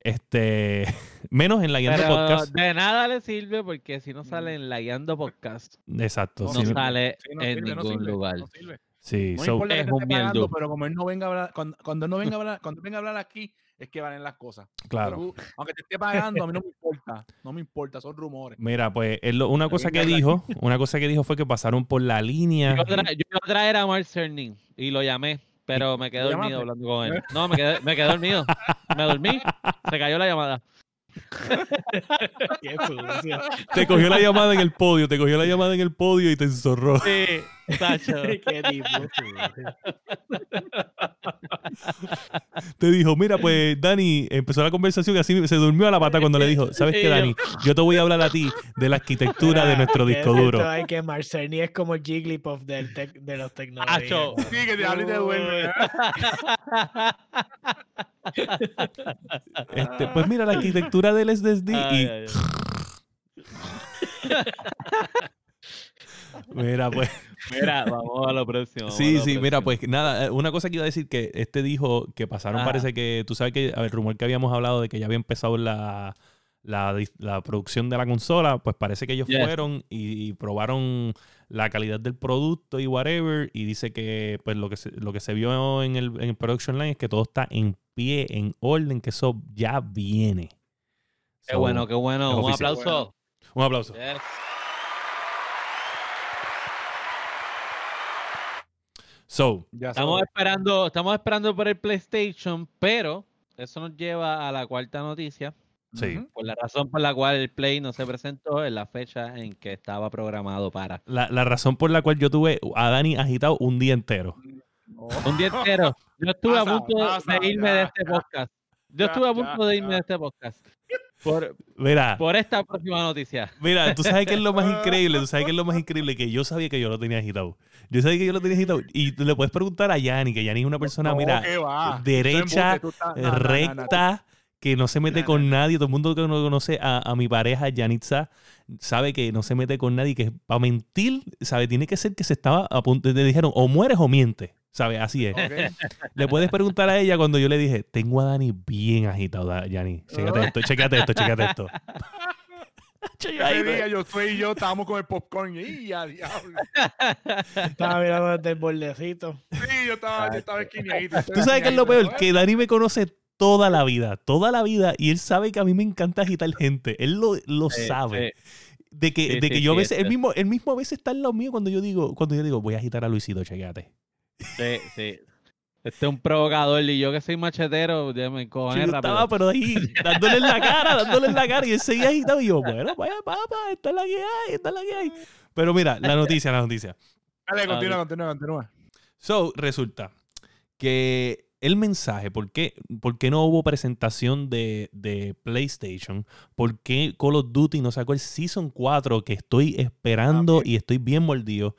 B: Este, menos en la guiando
A: Pero
B: podcast.
A: de nada le sirve porque si no sale en la guiando podcast,
B: Exacto.
A: no
B: sí,
A: sale
C: Sí, no
A: en
C: sirve, no
A: ningún
C: sirve,
A: lugar.
C: no sirve.
B: sí,
C: No
B: so-
A: es un
C: pagando, pero como él no venga a hablar, cuando, cuando no venga a hablar, cuando venga a hablar aquí, es que valen las cosas.
B: claro.
C: Tú, aunque te esté pagando, a mí no me importa. No me importa, son rumores.
B: Mira, pues él lo- una cosa que dijo, una cosa que dijo fue que pasaron por la línea.
A: Yo, tra- yo iba a traer a Mark Cerny y lo llamé, pero me quedé
C: ¿Lo
A: dormido
C: llamaste?
A: hablando con él. No, me quedé, me quedé dormido. Me dormí, se cayó la llamada.
D: Qué.
B: Te cogió la llamada en el podio, te cogió la llamada en el podio y te enzorró.
A: Sí, Tacho.
D: Qué tipo sucio.
B: Te dijo, mira, pues Dani empezó la conversación y así se durmió a la pata cuando le dijo, ¿sabes qué, Dani? Yo te voy a hablar a ti de la arquitectura de nuestro
D: Que
B: disco duro.
D: esto, Ay, que Marcerni es como Jigglypuff del de los tecnológicos.
A: Acho.
C: Sí, que te habla y te duerme.
B: Este, pues mira, la arquitectura del SSD
A: Ay,
B: y
A: ay, ay.
B: mira, pues
A: Mira, vamos a lo próximo.
B: Sí,
A: lo
B: sí, mira, pues nada, eh, una cosa que iba a decir que este dijo que pasaron, parece que, tú sabes que, a ver, rumor que habíamos hablado de que ya había empezado la, la, producción de la consola, pues parece que ellos
A: Yes.
B: fueron y, y probaron la calidad del producto y whatever, y dice que pues lo que se, lo que se vio en el, en el production line es que todo está en pie, en orden, que eso ya viene.
A: Qué
B: So,
A: bueno, qué bueno. Un
B: oficial.
A: aplauso.
B: Un aplauso.
A: Yes.
B: So,
A: Estamos esperando, estamos esperando por el PlayStation, pero eso nos lleva a la cuarta noticia.
B: sí.
A: Por la razón por la cual el Play no se presentó en la fecha en que estaba programado para.
B: La, la razón por la cual yo tuve a Dani agitado un día entero.
A: Un día entero. Yo estuve a punto
C: pasa,
A: de irme
C: ya,
A: de este
C: ya.
A: podcast. Yo
C: Ya,
A: estuve a
C: ya,
A: punto de irme
C: ya.
A: de este podcast. Por,
B: Mira,
A: por esta próxima noticia.
B: mira, tú sabes que es lo más increíble, tú sabes que es lo más increíble que yo sabía que yo lo tenía agitado. Yo sabía que yo lo tenía agitado. Y le puedes preguntar a Yanni, que Yanni es una persona,
C: No,
B: mira, derecha,
C: estás- no, no,
B: recta, que no se mete con nadie. Todo el mundo que no conoce a, a mi pareja, Yanitza, sabe que no se mete con nadie, que para mentir, ¿sabe? Tiene que ser que se estaba a punto, le dijeron, o mueres o mientes, ¿sabe? Así es. Le puedes preguntar a ella cuando yo le dije, tengo a Dani bien agitado, Yanni. Chécate esto, chécate esto, chécate esto.
C: Ese día yo soy y yo estábamos con el popcorn y a diablo.
D: Estaba mirando desde el bordecito.
C: Sí, yo estaba, yo estaba esquineadito.
B: Tú sabes que es lo peor, que Dani me conoce toda la vida, toda la vida, y él sabe que a mí me encanta agitar gente. Él lo, lo
A: Sí,
B: sabe.
A: sí.
B: De que,
A: Sí,
B: de
A: sí,
B: que yo a veces, él mismo, él mismo a veces está en lo mío cuando yo digo, cuando yo digo, voy a agitar a Luisito, chequéate.
A: Sí, sí. Este es un provocador y yo que soy machetero, ya me cojones rápido.
B: estaba, pero ahí, dándole en la cara, dándole en la cara, y él seguía agitado, y yo, bueno, vaya, papá, esta es la que hay, esta es la que hay. Pero mira, la noticia, la noticia.
C: Dale, continúa,
A: Ah,
C: continúa, continúa.
B: So, resulta que el mensaje, ¿por qué, por qué no hubo presentación de, de PlayStation? ¿Por qué Call of Duty no sacó el Season 4 que estoy esperando
C: ok.
B: y estoy bien mordido?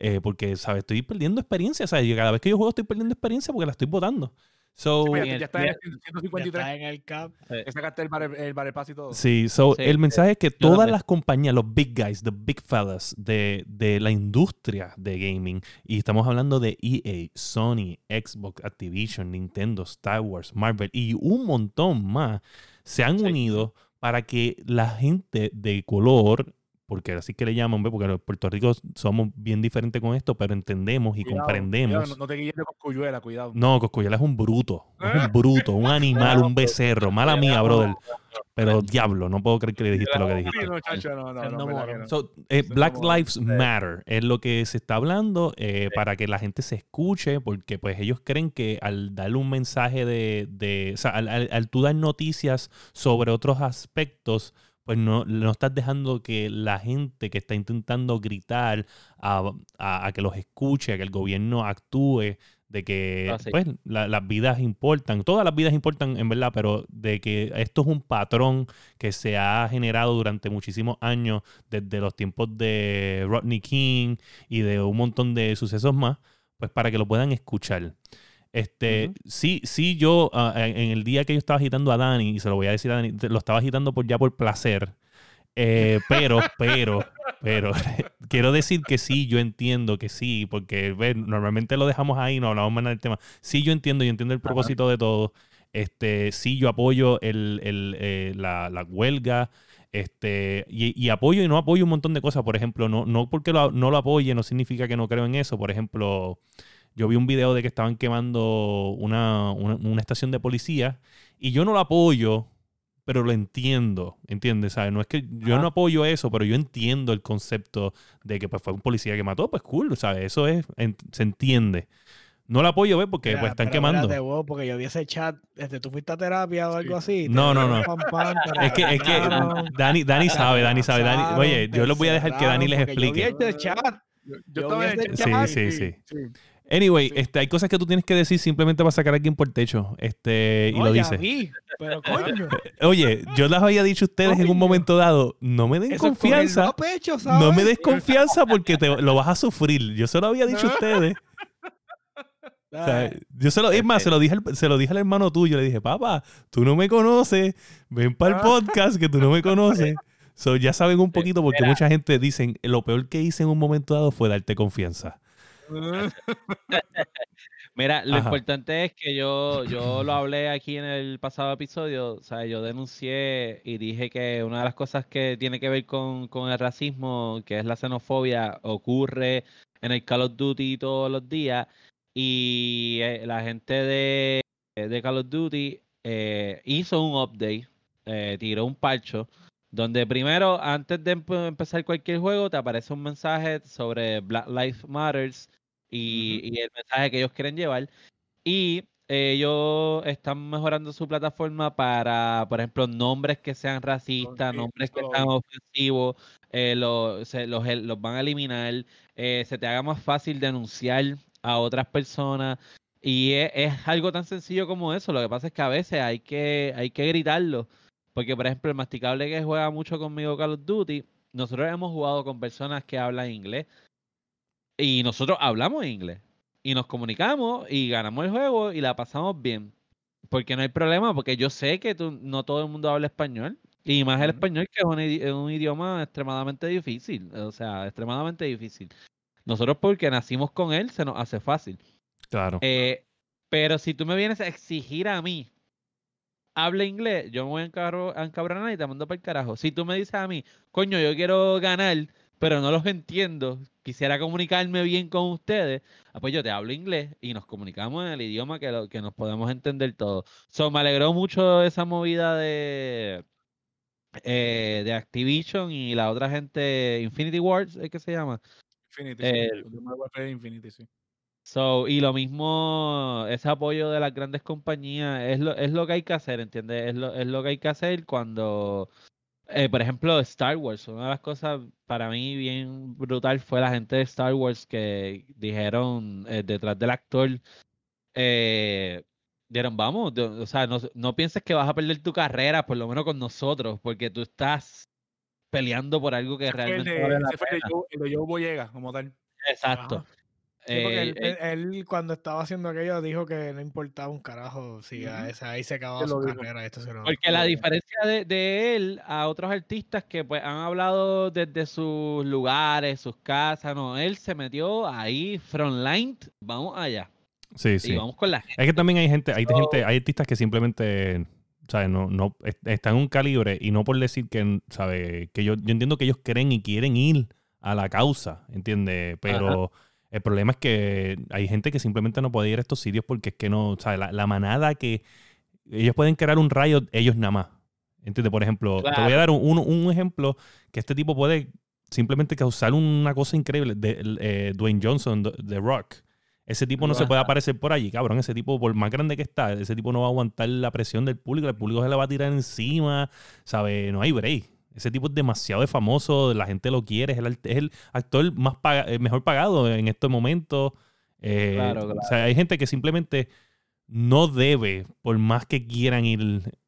B: Eh, porque, ¿sabes? Estoy perdiendo experiencia, ¿sabes? Yo cada vez que yo juego estoy perdiendo experiencia porque la estoy botando. So,
C: Sí,
A: en
C: ya,
A: el-
C: ya está en el
D: Ya
C: 153.
D: está en el cap.
C: Ya sacaste el bar, el bar pass y todo.
B: Sí, so,
A: Sí,
B: el mensaje es que todas las compañías, los big guys, the big fellas de, de la industria de gaming, y estamos hablando de EA, Sony, Xbox, Activision, Nintendo, Star Wars, Marvel y un montón más, se han
A: Sí.
B: unido para que la gente de color, porque así que le llaman, ¿ve? porque en Puerto Rico somos bien diferentes con esto, pero entendemos y
C: Cuidado,
B: comprendemos.
C: cuidado, no, no te guíes de coscuyuela, cuidado.
B: No, Coscuyela es un bruto. Es un bruto, un animal, un becerro. Mala mía, brother. Pero diablo, no puedo creer que le dijiste lo que dijiste.
C: Sí, no, chacho, no, no.
B: So, eh, Black Lives Matter es lo que se está hablando eh, para que la gente se escuche, porque pues ellos creen que al darle un mensaje de, de o sea, al, al- al tú dar noticias sobre otros aspectos, pues no, no estás dejando que la gente que está intentando gritar a, a- a que los escuche, a que el gobierno actúe, de que
A: Ah, sí.
B: pues la- las vidas importan, todas las vidas importan en verdad, pero de que esto es un patrón que se ha generado durante muchísimos años, desde los tiempos de Rodney King y de un montón de sucesos más, pues para que lo puedan escuchar. Este, sí, sí, yo ah, en en el día que yo estaba agitando a Dani, y se lo voy a decir a Dani, lo estaba agitando por ya por placer. eh, pero, pero, pero, quiero decir que sí, yo entiendo que sí, porque ve, normalmente lo dejamos ahí, no hablamos más del tema. Sí, yo entiendo, yo entiendo el propósito de todo. Este, sí, yo apoyo el, el, eh, la, la huelga. Este, y, y apoyo y no apoyo un montón de cosas. Por ejemplo, no, no porque lo- no lo apoye, no significa que no creo en eso. Por ejemplo, yo vi un video de que estaban quemando una, una, una estación de policía y yo no lo apoyo, pero lo entiendo, ¿entiendes? ¿Sabes? No es que yo
A: Ajá.
B: no apoyo eso, pero yo entiendo el concepto de que pues, fue un policía que mató, pues cool, ¿sabes? Eso es, en- se entiende. No lo apoyo, ¿ves? Porque
D: Mira,
B: pues están
D: pero
B: quemando.
D: espérate, wow, porque yo vi ese chat, este, tú fuiste a terapia o algo así.
B: No, no, no.
D: pam, te
B: Es que, es que Dani, Dani sabe, Dani sabe. Dani, oye, yo les voy a dejar que Dani les explique.
D: Yo vi el chat.
C: Yo, yo
D: Yo
C: estaba
D: vi ese
C: chat.
B: chat. Sí, sí, sí. Anyway,
C: Sí.
B: este, hay cosas que tú tienes que decir simplemente para sacar a alguien por techo. Este, y
D: No,
B: lo
D: ya
B: dice.
D: vi, pero coño.
B: Oye, yo les había dicho a ustedes en un momento dado, no me den
D: eso es
B: confianza.
D: a pecho,
B: No me des confianza porque te, lo vas a sufrir. Yo se lo había dicho a ustedes. O sea,
D: Ay,
B: yo se lo, es más,
A: Este-
B: se lo dije al, se lo dije al hermano tuyo. Le dije, papá, tú no me conoces. Ven para el
C: Ah.
B: podcast que tú no me conoces. So, ya saben un poquito porque mucha gente dicen, lo peor que hice en un momento dado fue darte confianza.
A: Mira, lo
B: Ajá.
A: importante es que yo, yo lo hablé aquí en el pasado episodio, o sea, yo denuncié y dije que una de las cosas que tiene que ver con, con el racismo, que es la xenofobia, ocurre en el Call of Duty todos los días y eh, la gente de, de Call of Duty eh, hizo un update, eh, tiró un parcho, donde primero, antes de empe- empezar cualquier juego, te aparece un mensaje sobre Black Lives Matters y, y el mensaje que ellos quieren llevar. Y ellos están mejorando su plataforma para, por ejemplo, nombres que sean racistas, nombres que sean ofensivos, eh, lo- se- los, el- los van a eliminar, eh, se te haga más fácil denunciar a otras personas. Y es, es algo tan sencillo como eso. Lo que pasa es que a veces hay que, hay que gritarlo. Porque, por ejemplo, el masticable que juega mucho conmigo Call of Duty, nosotros hemos jugado con personas que hablan inglés. Y nosotros hablamos inglés. Y nos comunicamos y ganamos el juego y la pasamos bien. Porque no hay problema, porque yo sé que tú, no todo el mundo habla español. Y más el español, que es un, idi- es un idioma extremadamente difícil. O sea, extremadamente difícil. Nosotros, porque nacimos con él, se nos hace fácil.
B: Claro.
A: Eh, pero si tú me vienes a exigir a mí, habla inglés, yo me voy a encabronar y te mando para el carajo. Si tú me dices a mí, coño, yo quiero ganar, pero no los entiendo, quisiera comunicarme bien con ustedes, ah, pues yo te hablo inglés y nos comunicamos en el idioma que, lo- que nos podemos entender todos. So, me alegró mucho esa movida de, eh, de Activision y la otra gente, Infinity Wars, ¿es que se llama?
C: Infinity, sí.
A: El-
C: Modern Warfare Infinity, sí.
A: So, y lo mismo, ese apoyo de las grandes compañías es lo, es lo que hay que hacer, ¿entiendes? Es lo, es lo que hay que hacer cuando, eh, por ejemplo, Star Wars, una de las cosas para mí bien brutal fue la gente de Star Wars que dijeron eh, detrás del actor, eh, dijeron, vamos, o sea, no, no pienses que vas a perder tu carrera, por lo menos con nosotros, porque tú estás peleando por algo que
C: fue el
A: realmente
C: de,
A: vale la
C: ese fue el de
A: pena.
C: Joe, el de Joe Boyega, como tal.
A: Exacto.
D: Ajá. Sí, porque
A: Eh,
D: él,
A: eh,
D: él- él cuando estaba haciendo aquello dijo que no importaba un carajo si a ese- ahí se acababa su carrera. Esto se lo-
A: Porque la diferencia de, de él a otros artistas que pues han hablado desde sus lugares, sus casas, no, él se metió ahí, frontline, vamos allá.
B: Sí,
A: Y
B: sí.
A: vamos con la gente.
B: Es que también hay gente, hay
A: So-
B: gente, hay artistas que simplemente, ¿sabes? No, no, est- están en un calibre y no por decir que, ¿sabes? Que yo, yo entiendo que ellos creen y quieren ir a la causa, ¿entiendes? Pero el problema es que hay gente que simplemente no puede ir a estos sitios porque es que no, ¿sabes? La, la manada que ellos pueden crear un rayo ellos nada más. ¿Entiendes? Por ejemplo, te voy a dar un, un- un ejemplo que este tipo puede simplemente causar una cosa increíble. De, eh, Dwayne Johnson, The Rock. Ese tipo no se puede aparecer por allí, cabrón. Ese tipo, por más grande que está, ese tipo no va a aguantar la presión del público. El público se le va a tirar encima, ¿sabe? No hay break. Ese tipo es demasiado famoso, la gente lo quiere, es el, art- es el actor más paga- eh, mejor pagado en estos momentos. Eh,
A: Claro,
B: O
A: claro.
B: sea, hay gente que simplemente no debe, por más que quieran ir,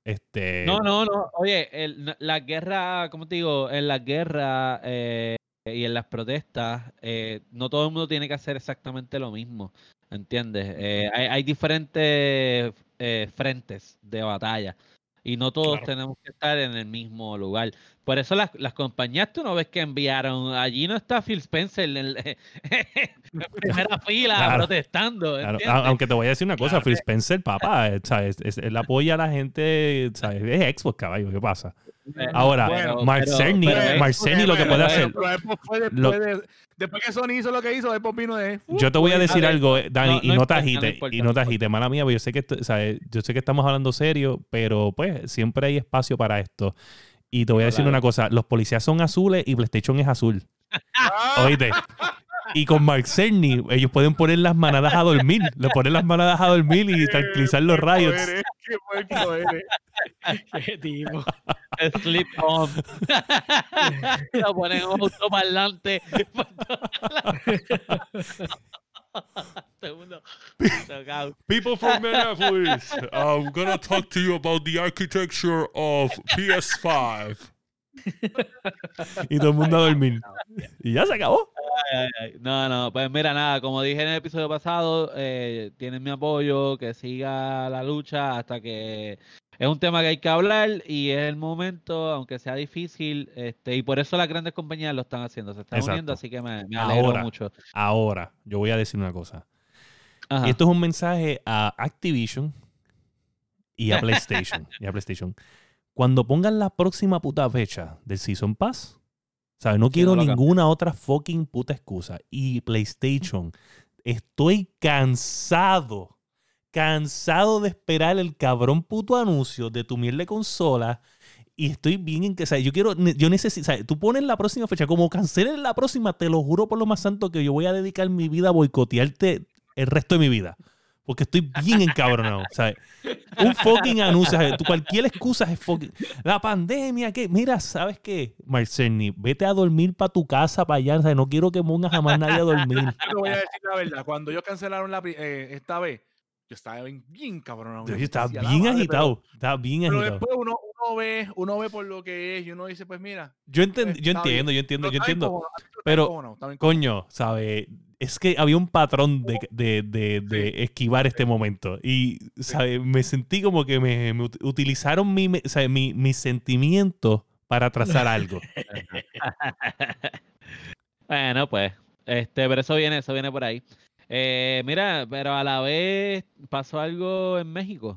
B: este...
A: No, no, no. Oye, el- la guerra, ¿cómo te digo? En la guerra eh, y en las protestas, eh, no todo el mundo tiene que hacer exactamente lo mismo, ¿entiendes? Hay, hay diferentes frentes de batalla y no todos
D: Claro.
A: tenemos que estar en el mismo lugar. Por eso las, las compañías, tú no ves que enviaron, allí no está Phil Spencer en, el- en primera fila
B: Claro.
A: protestando,
B: aunque te voy a decir una cosa, Phil Spencer, papá, eh, ¿sabes? Es- él apoya a la gente, ¿sabes? Es Xbox, caballo, ¿qué pasa?
A: Eh,
B: Ahora,
A: pero-
B: Mark
A: pero-
B: Cerny-
A: pero es-
B: Mark Cerny lo que puede
C: pero-
B: hacer-
C: pero después fue después,
B: Lo-
C: de- después que Sony hizo lo que hizo, después vino de. uh,
B: Yo te voy a decir
A: a ver,
B: algo, eh, Dani,
A: no-
B: y
A: no
B: no te
A: no
B: agites, y
A: no
B: te agites, mala mía, porque yo sé que esto- ¿sabes? yo sé que estamos hablando serio, pero pues siempre hay espacio para esto. Y te voy a decir una cosa, los policías son azules y PlayStation es azul. Oíste. Y con Mark Cerny, ellos pueden poner las manadas a dormir. Le ponen las manadas a dormir y tranquilizar los rayos.
C: Qué
D: tipo.
A: Sleep on. Lo ponen autoparlante. Segundo. Tocado.
B: People from Minneapolis, I'm gonna talk to you about the architecture of PS5. y todo el mundo a dormir. Y ya se acabó.
A: No, no, pues mira, nada, como dije en el episodio pasado, eh, tienen mi apoyo, que siga la lucha hasta que es un tema que hay que hablar y es el momento, aunque sea difícil, este, y por eso las grandes compañías lo están haciendo, se están
B: Exacto.
A: uniendo, así que me, me alegro
B: Ahora.
A: mucho.
B: Ahora, yo voy a decir una cosa.
A: Ajá.
B: Y esto es un mensaje a Activision y a PlayStation. y a PlayStation. Cuando pongan la próxima puta fecha del Season Pass, ¿sabes? No quiero
A: no
B: ninguna otra fucking puta excusa. Y PlayStation, estoy cansado, cansado de esperar el cabrón puto anuncio de tu mierda de consola. Y estoy bien en que. Yo quiero, yo necesito. Tú pones la próxima fecha, como cancelen la próxima, te lo juro por lo más santo que yo voy a dedicar mi vida a boicotearte el resto de mi vida. Porque estoy bien encabronado, ¿sabes? Un fucking anuncio, cualquier excusa es fucking... La pandemia, que... Mira, ¿sabes qué? Marcerni, vete a dormir para tu casa, para allá. No quiero que pongas jamás nadie a dormir.
C: Te voy a decir la verdad. Cuando ellos cancelaron la, eh, esta vez, yo estaba bien, bien cabronado.
B: Yo estaba
C: decía, "La
B: bien
C: madre",
B: agitado, estaba bien
C: Pero, pero
B: agitado.
C: después uno, uno ve, uno ve por lo que es y uno dice, pues mira.
B: Yo, enten- yo
C: está bien.
B: entiendo, yo entiendo,
C: pero
B: yo entiendo.
C: está
B: pero,
C: bien encojonado.
B: Coño, ¿sabes? Es que había un patrón de, de- de- de esquivar este momento. Y, ¿sabes? Me sentí como que me, me ut- utilizaron mi, me- ¿sabes? mi, mis sentimientos para trazar algo.
A: Bueno, pues, este, pero eso viene, eso viene por ahí. Eh, mira, pero a la vez pasó algo en México.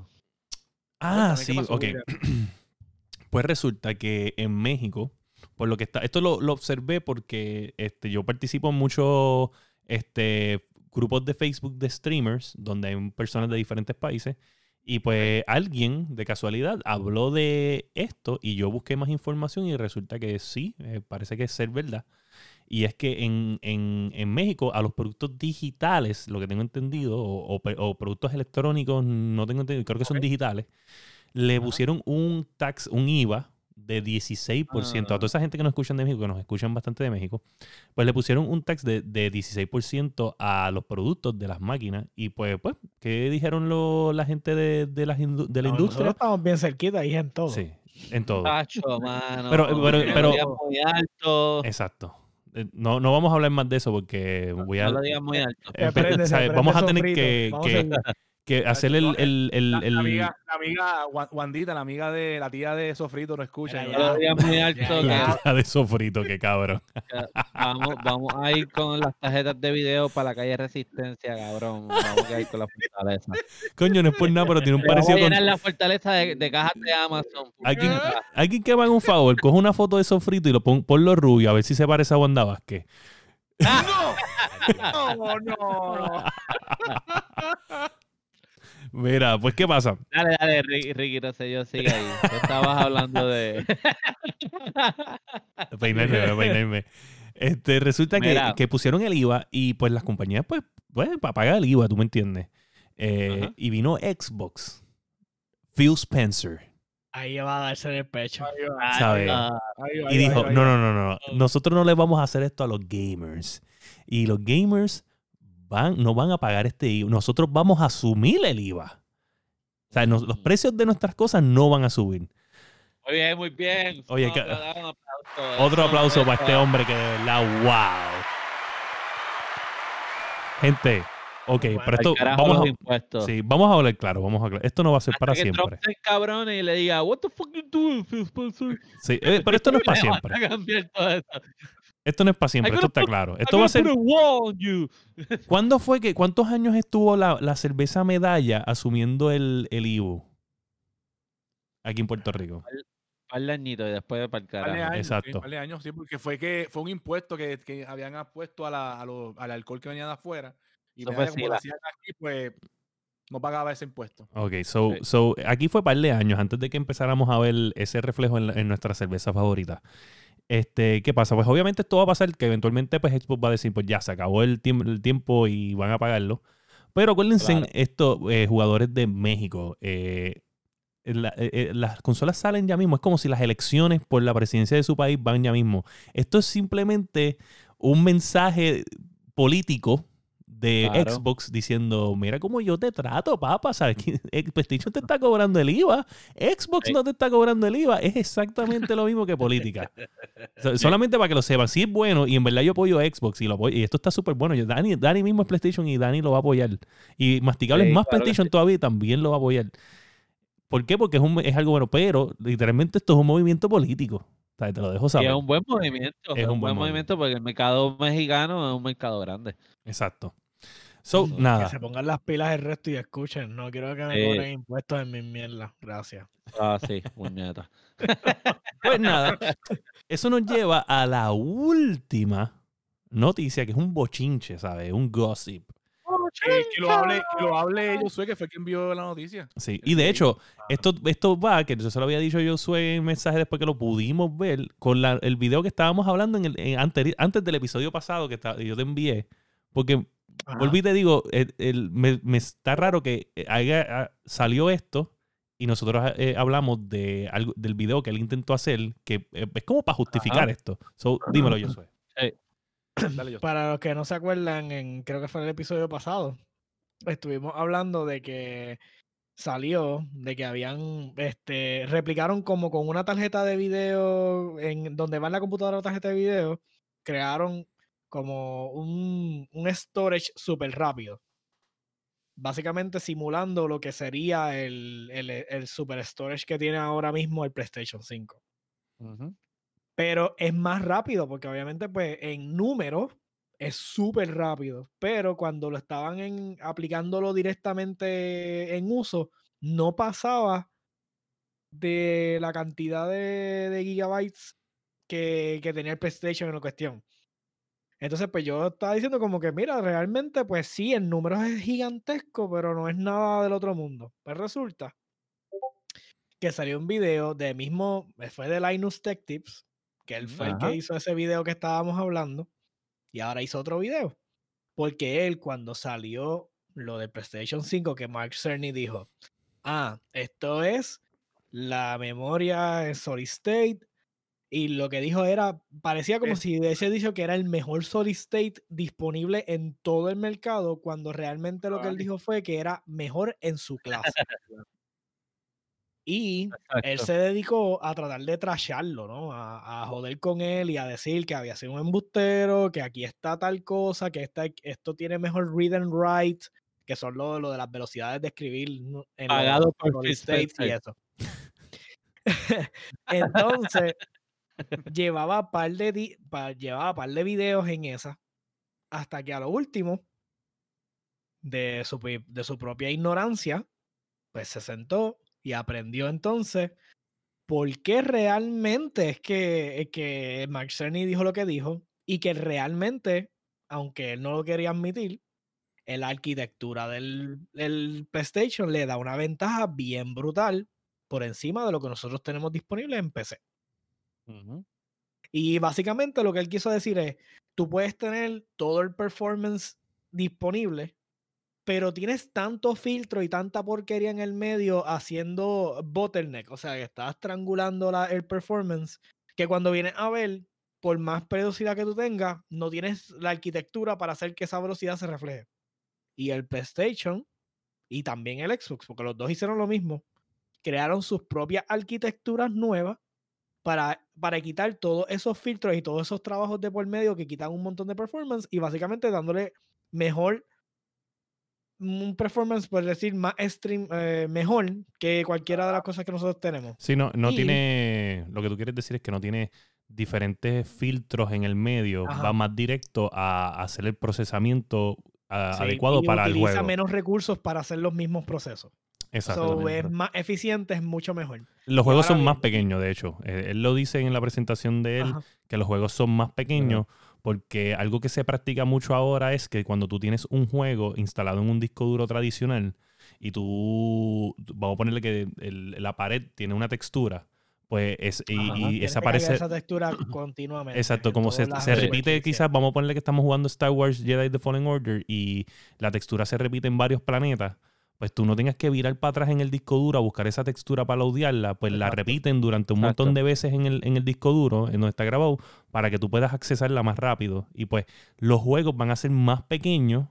B: Ah,
C: Cuéntame, ¿qué
B: sí, ok. Pues resulta que en México, por lo que está, esto lo, lo observé porque este, yo participo en muchos este, grupos de Facebook de streamers donde hay personas de diferentes países y pues alguien de casualidad habló de esto y yo busqué más información y resulta que sí, eh, parece que es ser verdad. Y es que en, en- en México a los productos digitales, lo que tengo entendido, o, o productos electrónicos, no tengo entendido, creo que son digitales, le pusieron un tax, un IVA de 16%. A
C: Ah.
B: toda esa gente que nos escuchan de México, que nos escuchan bastante de México, pues le pusieron un tax de, de 16% a los productos de las máquinas. Y pues, pues ¿qué dijeron lo- la gente de, de, las indu- de la
D: No, Nosotros
B: industria?
D: estamos bien cerquita ahí en todo.
B: Sí, en todo.
A: Tacho, mano.
B: Pero- pero- pero-
A: muy alto.
B: Exacto. Eh, No, no vamos a hablar más de eso porque voy a...
A: No lo digas muy alto.
B: eh,
D: prende, se
B: ¿sabes?
D: prende
B: Vamos a tener
D: sofrito.
B: que, que-. Que hacer el... el, el-
C: La,
B: el-
C: la amiga, la amiga Wan- Wandita, la amiga de la tía de Sofrito, no escucha. Va,
A: digas muy alto.
B: La de sofrito, qué cabrón.
A: Vamos, vamos a ir con las tarjetas de video para la calle Resistencia, cabrón. Vamos a ir con la fortaleza.
B: Coño, no es por nada, pero tiene un
A: Vamos a
B: parecido con...
A: la fortaleza de, de cajas de Amazon.
B: Alguien, alguien que me haga un favor, coge una foto de sofrito y lo pon, ponlo rubio, a ver si se parece a Wanda Vázquez.
C: No, no, no.
B: Mira, pues, ¿qué pasa?
A: Dale, dale, Ricky, Ricky, no sé, yo sigue ahí. Tú estabas hablando de.
B: Peinarme, peinarme. Este, resulta que, que pusieron el IVA y pues las compañías, pues, pues para pagar el IVA, tú me entiendes. Eh, y vino Xbox, Phil Spencer,
D: Ahí va a darse en el pecho.
C: Ahí va,
B: ¿sabes?
A: Ah,
C: ahí va,
B: Y dijo, no, no, no, no, nosotros no le vamos a hacer esto a los gamers. Y los gamers van, no van a pagar este IVA. Nosotros vamos a asumir el IVA. O sea, nos- los precios de nuestras cosas no van a subir.
A: Muy bien, muy bien.
B: Oye,
A: No,
B: que-
A: pero da un aplauso,
B: Otro aplauso para este hombre que de verdad, wow. Gente, ok,
D: Bueno,
B: pero esto vamos a, sí, vamos a hablar claro, vamos a hablar. Esto no va a ser
A: Hasta
B: para
A: que
B: siempre.
A: Trump encabrone y le diga, What the fuck you doing, Spencer?
B: Sí, eh, pero esto no es para siempre.
A: todo eso.
B: Esto no es para siempre, esto está claro. Esto va a ser. ¿Cuándo fue que, cuántos años estuvo la, la cerveza medalla asumiendo el, el IBU? Aquí en Puerto Rico.
A: Par de añitos y después
C: de años,
B: Exacto.
C: Sí, par de años, sí, porque fue que fue un impuesto que, que habían puesto a la, a lo- al alcohol que venía de afuera. Y
A: Eso
C: Medalla, como lo hacían aquí, pues no pagaba ese impuesto.
B: Ok, so,
A: Sí.
B: so aquí fue par de años antes de que empezáramos a ver ese reflejo en, la- en nuestra cerveza favorita. Este, ¿qué pasa? Pues obviamente esto va a pasar que eventualmente pues Xbox va a decir, pues ya se acabó el, tiemp- el tiempo y van a pagarlo. Pero acuérdense
A: Claro.
B: estos eh, jugadores de México. eh, la- eh, eh, las consolas salen ya mismo. Es como si las elecciones por la presidencia de su país van ya mismo. Esto es simplemente un mensaje político de
A: Claro.
B: Xbox diciendo, mira cómo yo te trato, papá, ¿sabes? Que el PlayStation te está cobrando el IVA, Xbox
A: Sí.
B: no te está cobrando el IVA, es exactamente lo mismo que política. So- solamente para que lo sepan, si es bueno y en verdad yo apoyo a Xbox y, lo apoyo, y esto está súper bueno, yo- Dani, Dani mismo es PlayStation y Dani lo va a apoyar. Y Masticable es
A: Sí,
B: más
A: claro
B: PlayStation todavía y también lo va a apoyar. ¿Por qué? Porque es, un- es algo bueno, pero literalmente esto es un movimiento político. O sea, te lo dejo
A: Y
B: saber.
A: es un buen movimiento. Es, un buen movimiento porque el mercado mexicano es un mercado grande.
B: Exacto. So,
D: Que
B: nada.
D: se pongan las pilas el resto y escuchen. No quiero que me
A: Sí.
D: cobren impuestos en mis mierdas. Gracias.
A: Ah, sí, puñeta.
B: Pues nada, eso nos lleva a la última noticia, que es un bochinche, ¿sabes? Un gossip.
C: Que, que lo hable, que lo hable Josué, que fue quien vio la noticia.
B: Sí. Y de hecho, esto, esto va, que yo se lo había dicho yo Josué en mensaje después que lo pudimos ver, con la- el video que estábamos hablando en el, en anteri- antes del episodio pasado que ta- yo te envié. Porque. Volví y te digo, el- el- me, me está raro que eh, haya- ah, salió esto y nosotros eh, hablamos de algo, del video que él intentó hacer, que eh, es como para justificar
A: Ajá.
B: esto. So, dímelo.
C: Dale, yo.
D: Para los que no se acuerdan, en, creo que fue el episodio pasado, estuvimos hablando de que salió, de que habían, este, replicaron como con una tarjeta de video, en donde va en la computadora la tarjeta de video, crearon como un, un storage súper rápido. Básicamente simulando lo que sería el, el, el super storage que tiene ahora mismo el PlayStation 5
A: Ujú.
D: pero es más rápido porque obviamente pues en números es súper rápido, pero cuando lo estaban en, aplicándolo directamente en uso, no pasaba de la cantidad de, de gigabytes que, que tenía el PlayStation en la cuestión. Entonces, pues yo estaba diciendo como que, mira, realmente, pues sí, en números es gigantesco, pero no es nada del otro mundo. Pues resulta que salió un video de mismo, eh, fue de Linus Tech Tips, que él fue el que hizo ese video que estábamos hablando, y ahora hizo otro video. Porque él, cuando salió lo de PlayStation 5, que Mark Cerny dijo, ah, esto es la memoria en solid state, y lo que dijo era, parecía como
C: Es-
D: si hubiese dicho que era el mejor solid state disponible en todo el mercado, cuando realmente lo que él dijo fue que era mejor en su clase. Y él
A: Exacto.
D: se dedicó a tratar de trasharlo, ¿no? A, a joder con él y a decir que había sido un embustero, que aquí está tal cosa, que esta- esto tiene mejor read and write, que son lo, lo de las velocidades de escribir en los
A: Pagado por
D: solid
A: Phil
D: states y eso. Entonces, llevaba par de pa- llevaba par de videos en esa, hasta que a lo último, de su, de su propia ignorancia, pues se sentó y aprendió entonces por qué realmente es que, que Mark Cerny dijo lo que dijo y que realmente, aunque él no lo quería admitir, la arquitectura del, del PlayStation le da una ventaja bien brutal por encima de lo que nosotros tenemos disponible en PC. Y básicamente lo que él quiso decir es, tú puedes tener todo el performance disponible, pero tienes tanto filtro y tanta porquería en el medio haciendo bottleneck, o sea, que estás estrangulando la- el performance, que cuando vienes a ver, por más velocidad que tú tengas, no tienes la arquitectura para hacer que esa velocidad se refleje. Y el PlayStation y también el Xbox, porque los dos hicieron lo mismo, crearon sus propias arquitecturas nuevas para, para quitar todos esos filtros y todos esos trabajos de por medio que quitan un montón de performance y básicamente dándole mejor un performance, por decir, más stream, eh, mejor que cualquiera de las cosas que nosotros tenemos.
B: Sí, no, no
D: Y-
B: tiene. Lo que tú quieres decir es que no tiene diferentes filtros en el medio.
D: Ajá.
B: Va más directo a hacer el procesamiento a-
D: Sí,
B: adecuado
D: y
B: para el
D: utiliza
B: juego.
D: menos recursos para hacer los mismos procesos. So,
B: Exactamente.
D: es más eficiente, es mucho mejor.
B: Los juegos son más pequeños, de hecho. Eh, Él lo dice en la presentación de él,
D: Ajá.
B: que los juegos son más pequeños, porque algo que se practica mucho ahora es que cuando tú tienes un juego instalado en un disco duro tradicional y tú, vamos a ponerle que el- la pared tiene una textura, pues es, y,
D: Ajá,
B: y esa aparece...
D: esa textura continuamente.
B: Exacto, como se, se repite quizás, vamos a ponerle que estamos jugando Star Wars Jedi The Fallen Order y la textura se repite en varios planetas, pues tú no tengas que virar para atrás en el disco duro a buscar esa textura para laudearla, pues la repiten durante un montón
A: Exacto.
B: de veces en el, en el disco duro, en donde está grabado, para que tú puedas accesarla más rápido. Y pues los juegos van a ser más pequeños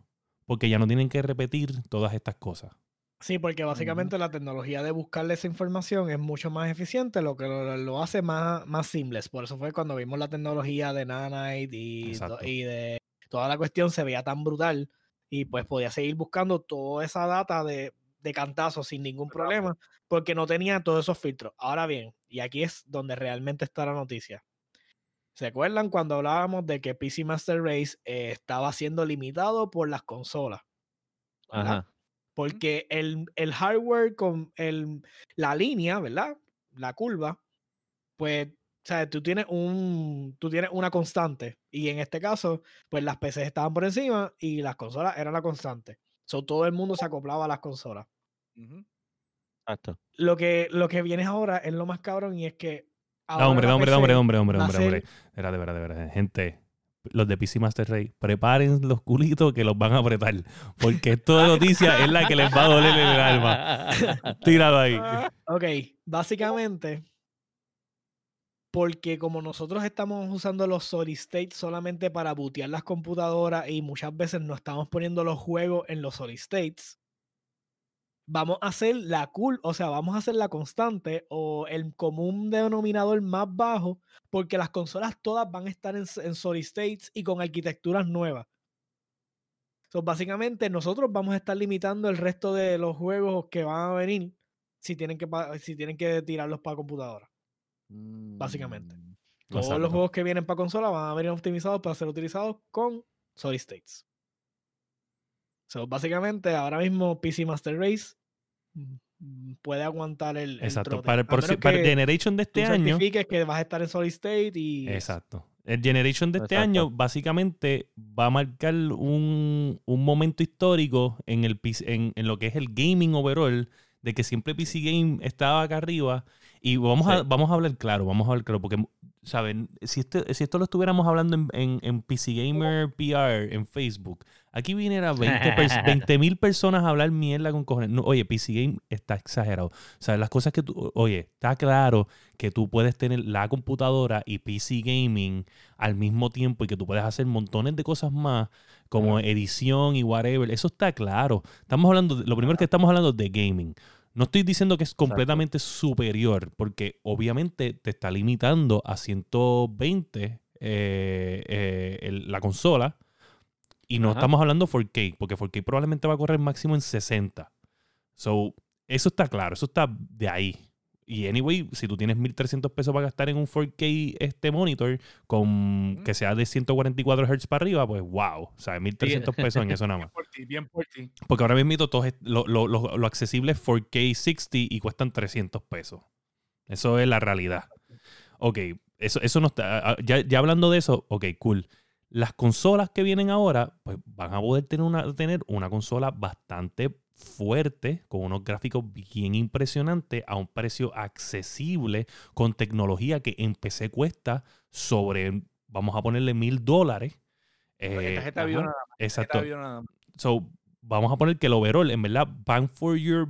B: porque ya no tienen que repetir todas estas cosas.
D: Sí, porque básicamente la tecnología de buscarle esa información es mucho más eficiente, lo que lo, lo hace más, más seamless. Por eso fue cuando vimos la tecnología de Nanite y de toda la cuestión se veía tan brutal y pues podía seguir buscando toda esa data de, de cantazo sin ningún problema porque no tenía todos esos filtros. Ahora bien, y aquí es donde realmente está la noticia. ¿Se acuerdan cuando hablábamos de que PC Master Race eh, estaba siendo limitado por las consolas?
A: Ajá.
D: porque el, el hardware con el, la línea, ¿verdad? La curva, pues, o sea, tú tienes un, tú tienes una constante y en este caso, pues las PCs estaban por encima y las consolas eran la constante. So, todo el mundo se acoplaba a las consolas.
A: Exacto.
D: Lo que, lo que viene ahora es lo más cabrón y es que
B: Da
D: ahora
B: hombre, hombre, hombre, da hombre, hombre,
D: a
B: hombre,
D: ser-
B: hombre. Espérate, espérate, espérate. Gente, los de PC Master Race, preparen los culitos que los van a apretar. Porque esto de noticias es la que les va a doler en el alma. Tíralo ahí.
D: Ok, básicamente, porque como nosotros estamos usando los solid state solamente para bootear las computadoras y muchas veces no estamos poniendo los juegos en los solid states, vamos a hacer la cool, o sea, vamos a hacer la constante o el común denominador más bajo, porque las consolas todas van a estar en, solid states y con arquitecturas nuevas. Entonces, básicamente, nosotros vamos a estar limitando el resto de los juegos que van a venir si tienen que, si tienen que tirarlos para computadora. Básicamente. Mm, Todos los juegos que vienen para consola van a venir optimizados para ser utilizados con solid states. So, básicamente, ahora mismo PC Master Race mm, puede aguantar el.
B: Exacto. para, el, Generation de este año.
D: que vas a estar en Solid State y.
B: Exacto. El Generation de este año básicamente va a marcar un, momento histórico en, el, en, en, lo que es el gaming overall, de que siempre PC Game estaba acá arriba y vamos, a, vamos a hablar claro, vamos a hablar claro, porque, ¿saben? Si, este, si esto lo estuviéramos hablando en, en, PC Gamer PR, en Facebook, aquí viniera 20 mil personas a hablar mierda con cojones. No, oye, PC Game está exagerado. O sea, las cosas que tú, oye, está claro que tú puedes tener la computadora y PC Gaming al mismo tiempo y que tú puedes hacer montones de cosas más, como edición y whatever. Eso está claro. Estamos hablando, lo primero que estamos hablando de gaming. No estoy diciendo que es completamente superior, porque obviamente te está limitando a 120 eh, eh, la consola. Y no estamos hablando 4K, porque 4K probablemente va a correr máximo en 60. So, eso está claro, eso está de ahí. Y anyway, si tú tienes 1300 pesos para gastar en un 4K este monitor con que sea de 144 Hz para arriba, pues wow, o sea, 1300 pesos en eso nada más. Bien por ti, Porque ahora mismo todo lo, lo, lo, accesible es 4K 60 y cuestan 300 pesos. Eso es la realidad. Ok, eso, eso no está. Ya, ya hablando de eso, ok, cool. Las consolas que vienen ahora, pues van a poder tener una, tener una consola bastante fuerte, con unos gráficos bien impresionantes, a un precio accesible, con tecnología que en PC cuesta sobre, vamos a ponerle mil dólares.
C: Eh, exacto.
B: So, vamos a poner que el overall, en verdad, van for your,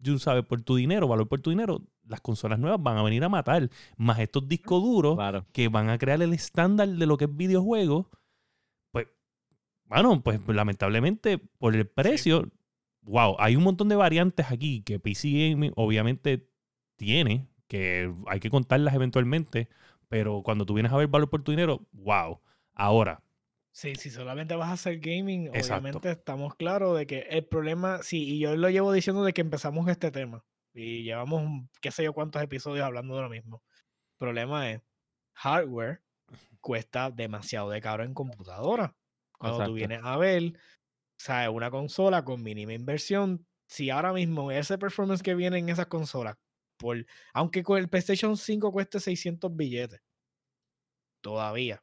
B: you sabes, por tu dinero, valor por tu dinero, las consolas nuevas van a venir a matar, más estos discos duros que van a crear el estándar de lo que es videojuego. Pues, bueno, pues lamentablemente por el precio wow, hay un montón de variantes aquí que PC Gaming obviamente tiene, que hay que contarlas eventualmente, pero cuando tú vienes a ver valor por tu dinero, wow. Ahora.
D: Sí, si solamente vas a hacer gaming, obviamente estamos claros de que el problema, sí, y yo lo llevo diciendo de que empezamos este tema, y llevamos qué sé yo cuántos episodios hablando de lo mismo. El problema es, hardware cuesta demasiado de caro en computadora. Cuando tú vienes a ver, sea, una consola con mínima inversión. Si ahora mismo ese performance que viene en esas consolas, por, aunque con el PlayStation 5 cueste 600 billetes, todavía.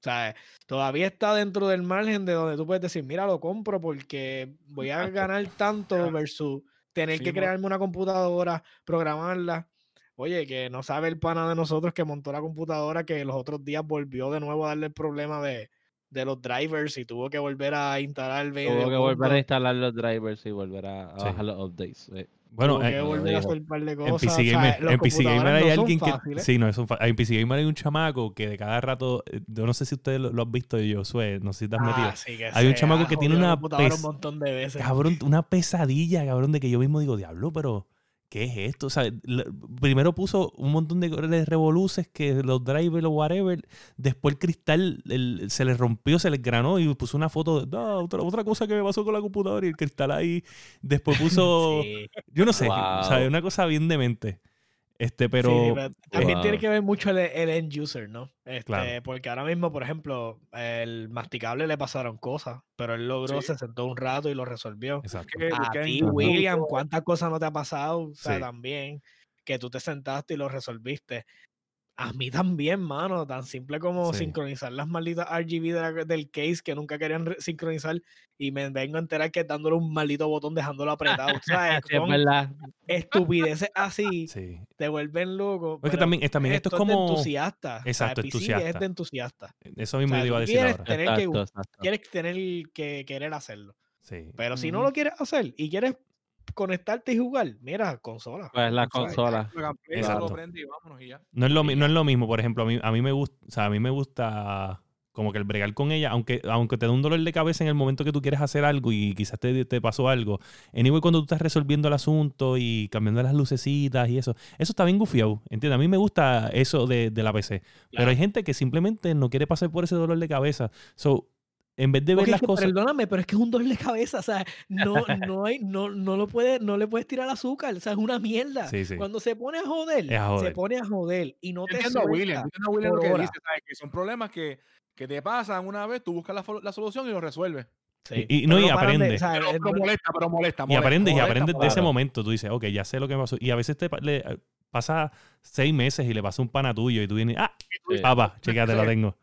D: O sea, todavía está dentro del margen de donde tú puedes decir, mira, lo compro porque voy a ganar tanto versus tener que crearme una computadora, programarla. Oye, que no sabe el pana de nosotros que montó la computadora que los otros días volvió de nuevo a darle el problema de, de los drivers y tuvo que volver a instalar el
A: Tuvo que volver a instalar los drivers y volver a, bajar los updates.
B: Bueno, tuvo
D: que volver a hacer un par de cosas.
B: En PC Gamer, en PC Gamer hay alguien que. Sí, no, es un En PC Gamer hay un chamaco que de cada rato. Eh, yo no sé si ustedes lo, han visto, yo, Sue, no sé si te has ah, metido. Sí que hay un chamaco que tiene una.
D: un montón de veces.
B: Cabrón, una pesadilla, cabrón, de que yo mismo digo, diablo, pero ¿qué es esto? O sea, primero puso un montón de revoluces que los drivers o whatever. Después el cristal se le rompió, se le granó y puso una foto de otra, otra cosa que me pasó con la computadora y el cristal ahí. Después puso, yo no sé, o sea, una cosa bien demente. Este, pero.
D: también tiene que ver mucho el, end user, ¿no? Este, Porque ahora mismo, por ejemplo, el masticable le pasaron cosas, pero él logró, se sentó un rato y lo resolvió.
B: Exacto.
D: A ti, William, ¿cuántas cosas no te ha pasado? O sea, también, que tú te sentaste y lo resolviste. A mí también, mano. Tan simple como
B: Sí.
D: sincronizar las malditas RGB de la- del case que nunca querían sincronizar y me vengo a enterar que dándole un maldito botón dejándolo apretado.
A: es verdad.
D: estupideces así,
B: Sí.
D: te vuelven loco.
B: Es que también, es- también esto es
D: de
B: como...
D: entusiasta. o sea,
B: Exacto, entusiasta.
D: es de entusiasta.
B: Eso
D: O
B: mismo
D: sea,
B: te iba a decir
D: quieres
B: ahora.
D: tener que,
A: Exacto,
D: quieres tener que querer hacerlo.
B: Sí.
D: Pero si no lo quieres hacer y quieres conectarte y jugar, mira, consola.
A: Pues la consola.
B: No es lo, no es lo mismo, por ejemplo, a mí, a mí me gusta, o sea, a mí me gusta como que el bregar con ella, aunque, aunque te dé un dolor de cabeza en el momento que tú quieres hacer algo y quizás te, te pasó algo. Anyway, cuando tú estás resolviendo el asunto y cambiando las lucecitas y eso, eso está bien gufiado, ¿entiendes? A mí me gusta eso de, de la PC. Pero hay gente que simplemente no quiere pasar por ese dolor de cabeza. So, en vez de ver las cosas...
D: Perdóname, pero es que es un dolor de cabeza, o sea, no, no, hay, no, no, lo puede, no le puedes tirar azúcar, o sea, es una mierda.
B: Sí, sí.
D: Cuando se pone a joder,
B: Es a joder.
D: se pone a joder y no
C: Yo
D: te
C: entiendo a William, entiendo a William lo que dice, ¿sabes? Que son problemas que, que te pasan una vez, tú buscas la, la solución y lo resuelves.
D: Sí,
B: Y- y no, y
D: de-
B: aprende.
C: Pero, pero molesta, pero molesta,
B: Y
C: molesta,
B: aprendes, y
C: molesta,
B: aprendes de ese
A: claro.
B: momento. Tú dices, ok, ya sé lo que me pasó. Y a veces te le, pasa seis meses y le pasa un pana tuyo y tú vienes, ah,
A: Sí.
B: papá, chécate, tengo.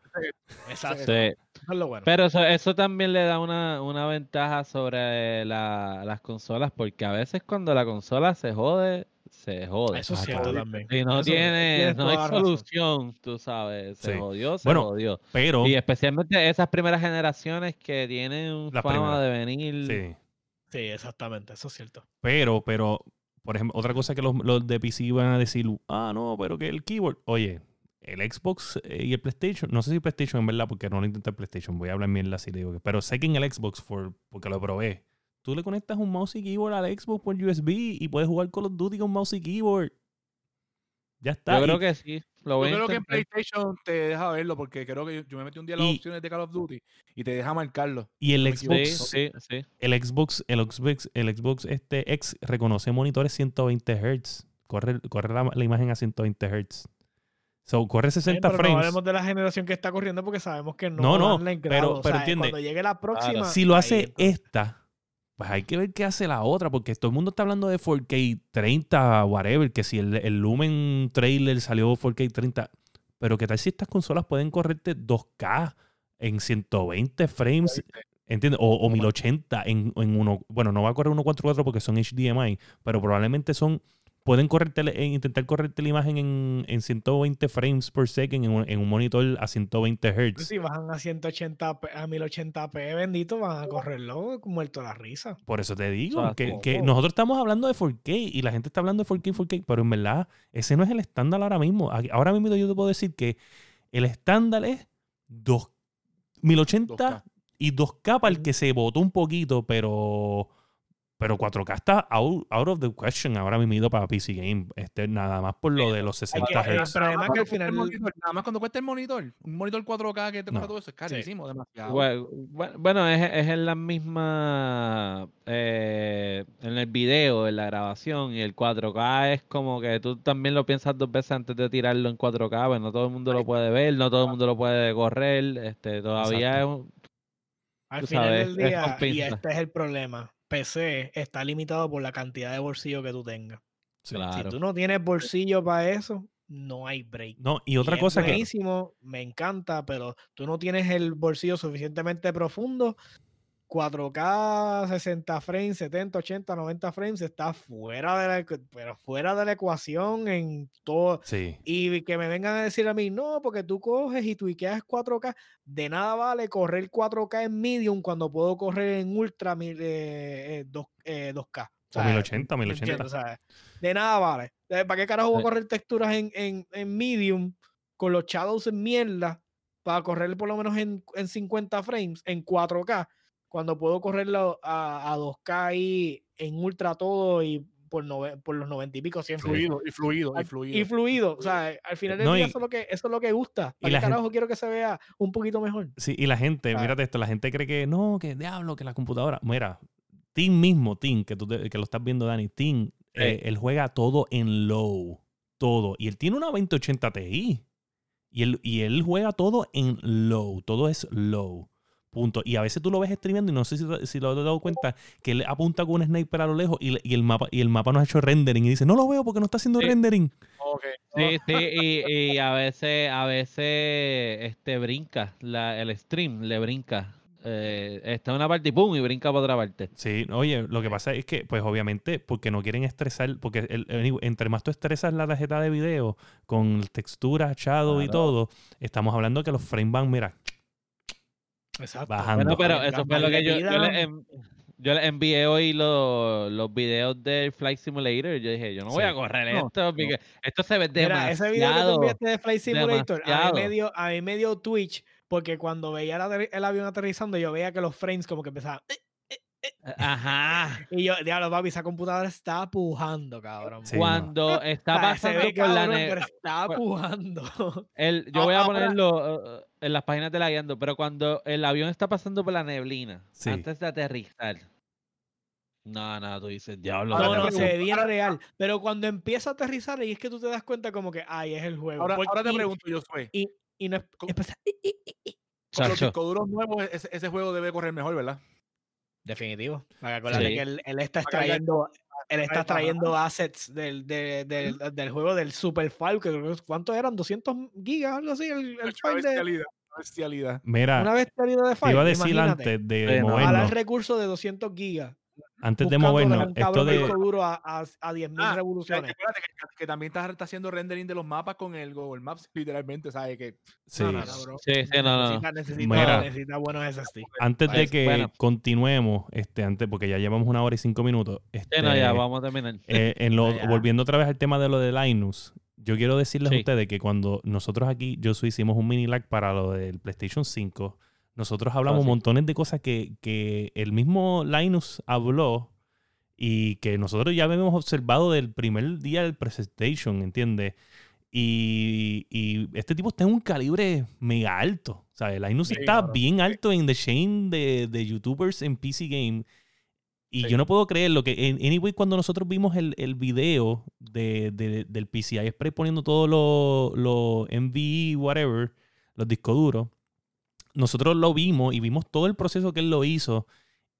D: Exacto,
A: Sí.
D: eso es lo bueno.
A: Pero eso, eso también le da una, una ventaja sobre la- las consolas, porque a veces cuando la consola se jode, se jode.
D: Eso es cierto también.
A: Si no
D: Eso-
A: tiene, no hay
D: la razón.
A: solución, tú sabes, se
B: Sí.
A: jodió, se
B: Bueno,
A: jodió.
B: Pero,
A: Y especialmente esas primeras generaciones que tienen fama
B: primeras.
A: de venir.
B: sí.
D: Sí, exactamente, eso es cierto.
B: Pero, pero, por ejemplo, otra cosa que los, los de PC iban a decir, ah, no, pero que el keyboard. Oye, el Xbox eh, y el PlayStation, no sé si PlayStation en verdad, porque no lo intenté el PlayStation, voy a hablar mierda si le digo que. Pero sé que en el Xbox, for, porque lo probé, tú le conectas un mouse y keyboard al Xbox por USB y puedes jugar Call of Duty con mouse y keyboard. Ya está.
A: Yo creo
B: Y-
A: que sí. Lo
C: Yo creo que en. PlayStation te deja verlo porque creo que yo, yo me metí un día en las
B: Y-
C: opciones de Call of Duty y te deja marcarlo.
B: Y el
C: no.
B: Xbox,
A: Sí, sí, sí.
B: el Xbox, el Xbox, el Xbox este X reconoce monitores 120 Hz. Corre, corre la, la imagen a 120 Hz. So, corre 60
D: pero no
B: frames.
D: hablemos de la generación que está corriendo porque sabemos que no,
B: No, no, pero-
D: grado. O
B: pero
D: sea,
B: entiende,
D: Cuando llegue la próxima.
B: si lo
D: ahí
B: hace
D: entonces-
B: esta, pues hay que ver qué hace la otra, porque todo el mundo está hablando de 4K 30, whatever, que si el, el Lumen trailer salió 4K 30, pero qué tal si estas consolas pueden correrte 2K en 120 frames, ¿entiendes? O, o 1080 en, en uno, bueno, no va a correr 144 porque son HDMI, pero probablemente son, pueden correrte, intentar correrte la imagen en, en 120 frames per second en un, en un monitor a 120 Hz.
D: Si bajan a 180 a 1080p, bendito, van a correrlo muerto la risa.
B: Por eso te digo
A: sea,
B: que, que nosotros estamos hablando de 4K y la gente está hablando de 4K, 4K, pero en verdad ese no es el estándar ahora mismo. Ahora mismo yo te puedo decir que el estándar es 2, 1080
C: 2K.
B: y 2K para el que se votó un poquito, pero pero 4K está out, out of the question ahora mismo para PC Game. Este, nada más por lo de los
D: Hay
B: 60
D: que- eh,
B: Hz.
D: pero además que
C: Nada más
D: al final.
C: monitor, nada más cuando cuesta el monitor, un monitor 4K que te cuesta
B: No.
C: todo eso es carísimo, demasiado.
A: Bueno, bu- bueno, es, es en la misma, eh, en el video, en la grabación, y el 4K es como que tú también lo piensas dos veces antes de tirarlo en 4K, pues no todo el mundo lo puede ver, no todo el mundo lo puede correr, este, todavía es un-
D: Al
A: tú
D: final
A: sabes,
D: del
A: es
D: día, y este es el problema, PC está limitado por la cantidad de bolsillo que tú tengas.
B: Sí.
A: claro.
D: Si tú no tienes bolsillo para eso, no hay break.
B: No, y otra
D: es
B: cosa que...
D: buenísimo, me encanta, pero tú no tienes el bolsillo suficientemente profundo. 4K, 60 frames, 70, 80, 90 frames, está fuera de la, pero fuera de la ecuación en todo.
B: Sí.
D: Y que me vengan a decir a mí, no, porque tú coges y tu IKEA es 4K, de nada vale correr 4K en medium cuando puedo correr en ultra mil- eh, eh, dos- eh, 2K.
B: O 1080,
D: ¿me
B: 1080.
D: entiendes? O sea, de nada vale. Eh, ¿Para qué carajo voy a correr texturas en, en, en medium con los shadows en mierda para correr por lo menos en, en 50 frames en 4K cuando puedo correrlo a, a 2K ahí en ultra todo y por, nove- por los 90 y pico, 100 frames?
C: Fluido, y fluido, y fluido.
D: Y fluido. O sea, al final del
B: No,
D: día
B: y-
D: eso, es lo que, eso es lo que gusta.
B: y
D: ¿Para
B: la
D: qué
B: gente-
D: carajo quiero que se vea un poquito mejor?
B: Sí, y la gente,
D: Ah.
B: mírate esto, la gente cree que no, que diablo, que la computadora. Mira, Tim mismo, Tim, que, tú te- que lo estás viendo, Dani, Tim, eh, él juega todo en low. Todo. Y él tiene una 2080 Ti. Y él, y él juega todo en low. Todo es low. Punto. Y a veces tú lo ves streameando y no sé si, si lo has dado cuenta que él apunta con un sniper a lo lejos y, y el mapa y el mapa no ha hecho rendering y dice, no lo veo porque no está haciendo
A: Sí.
B: rendering.
A: Sí, sí, y, y a veces, a veces este brinca, la, el stream le brinca. Eh, está en una parte y pum, y brinca para otra parte.
B: Sí, oye, lo que pasa es que, pues obviamente, porque no quieren estresar, porque el- el- entre más tú estresas la tarjeta de video con texturas, shadow y todo, estamos hablando que los frame van, mira,
D: Exacto.
B: Bajando.
A: Bueno, pero eso fue lo que yo, yo,
D: pidan,
A: le, en- yo le envié hoy los, los videos del Flight Simulator. Yo dije, yo no voy
B: Sí.
A: a correr
C: No,
A: esto, porque esto se ve
D: Mira,
A: demasiado.
D: ese video que tú enviaste de Flight Simulator, a mí,
A: demasiado.
D: me dio, a mí me dio Twitch, porque cuando veía el, avión aterrizando, yo veía que los frames como que empezaban. "Eh",
A: Ajá.
D: Y yo, diablo, papi, esa computadora está pujando, cabrón.
B: Sí, no.
A: Cuando está pasando por la
D: cabrón,
A: ne-
D: pero está pujando.
A: el, yo voy a ponerlo eh, en las páginas de la guiando, pero cuando el avión está pasando por la neblina,
B: Sí.
A: antes de aterrizar. No, no, tú dices, diablo.
D: No, no,
A: no,
D: se
C: pregunto,
D: ve bien
C: ahora-
D: real. Pero cuando empieza a aterrizar, y es que tú te das cuenta como que, ay, es el juego.
C: Ahora, te
D: y-
C: pregunto, yo soy.
D: Y, y no es,
C: Con los
A: Chacho.
C: discos duros nuevos, ese, ese juego debe correr mejor, ¿verdad?
D: Definitivo. Acuérdate
A: Sí.
D: que él, él está extrayendo, él está
C: Ajá.
D: extrayendo assets del, de- del, del juego del Super File, que ¿cuántos eran? ¿200 gigas? Algo así, el, el
C: Una
D: file de
C: bestialidad. Una bestialidad.
B: mira,
D: una bestialidad de
B: te
D: file.
B: iba a decir
D: imagínate.
B: antes de
A: Sí, no.
D: Ojalá el recurso de 200 gigas.
B: Antes de movernos,
D: un
B: esto de,
D: duro a, a, a 10.000
C: Ah, que
D: revoluciones.
C: que, que también estás está haciendo rendering de los mapas con el Google Maps, literalmente, ¿sabes? Que
B: sí,
D: No, no, no, bro.
A: Sí, sí, no, no.
D: Necesita, necesita,
B: Mira.
D: necesita buenos SSD.
B: antes de que
A: bueno.
B: continuemos, este, antes, porque ya llevamos una hora y cinco minutos,
A: Sí, no, ya
B: este,
A: vamos a terminar.
B: Eh, en lo- volviendo otra vez al tema de lo de Linus, yo quiero decirles a
A: Sí.
B: ustedes que cuando nosotros aquí, yo hicimos un mini lag para lo del PlayStation 5, nosotros hablamos
A: sí.
B: montones de cosas que, que el mismo Linus habló y que nosotros ya habíamos observado del primer día del presentation, ¿entiendes? Y, y este tipo está en un calibre mega alto. ¿sabes? Linus
C: Sí,
B: está
C: cabrón.
B: bien alto en the chain de, de YouTubers en PC Game. Y
C: Sí.
B: yo no puedo creerlo que, en- anyway, cuando nosotros vimos el, el video de, de- del PCI Express poniendo todos los los MVE, whatever, los discos duros, nosotros lo vimos y vimos todo el proceso que él lo hizo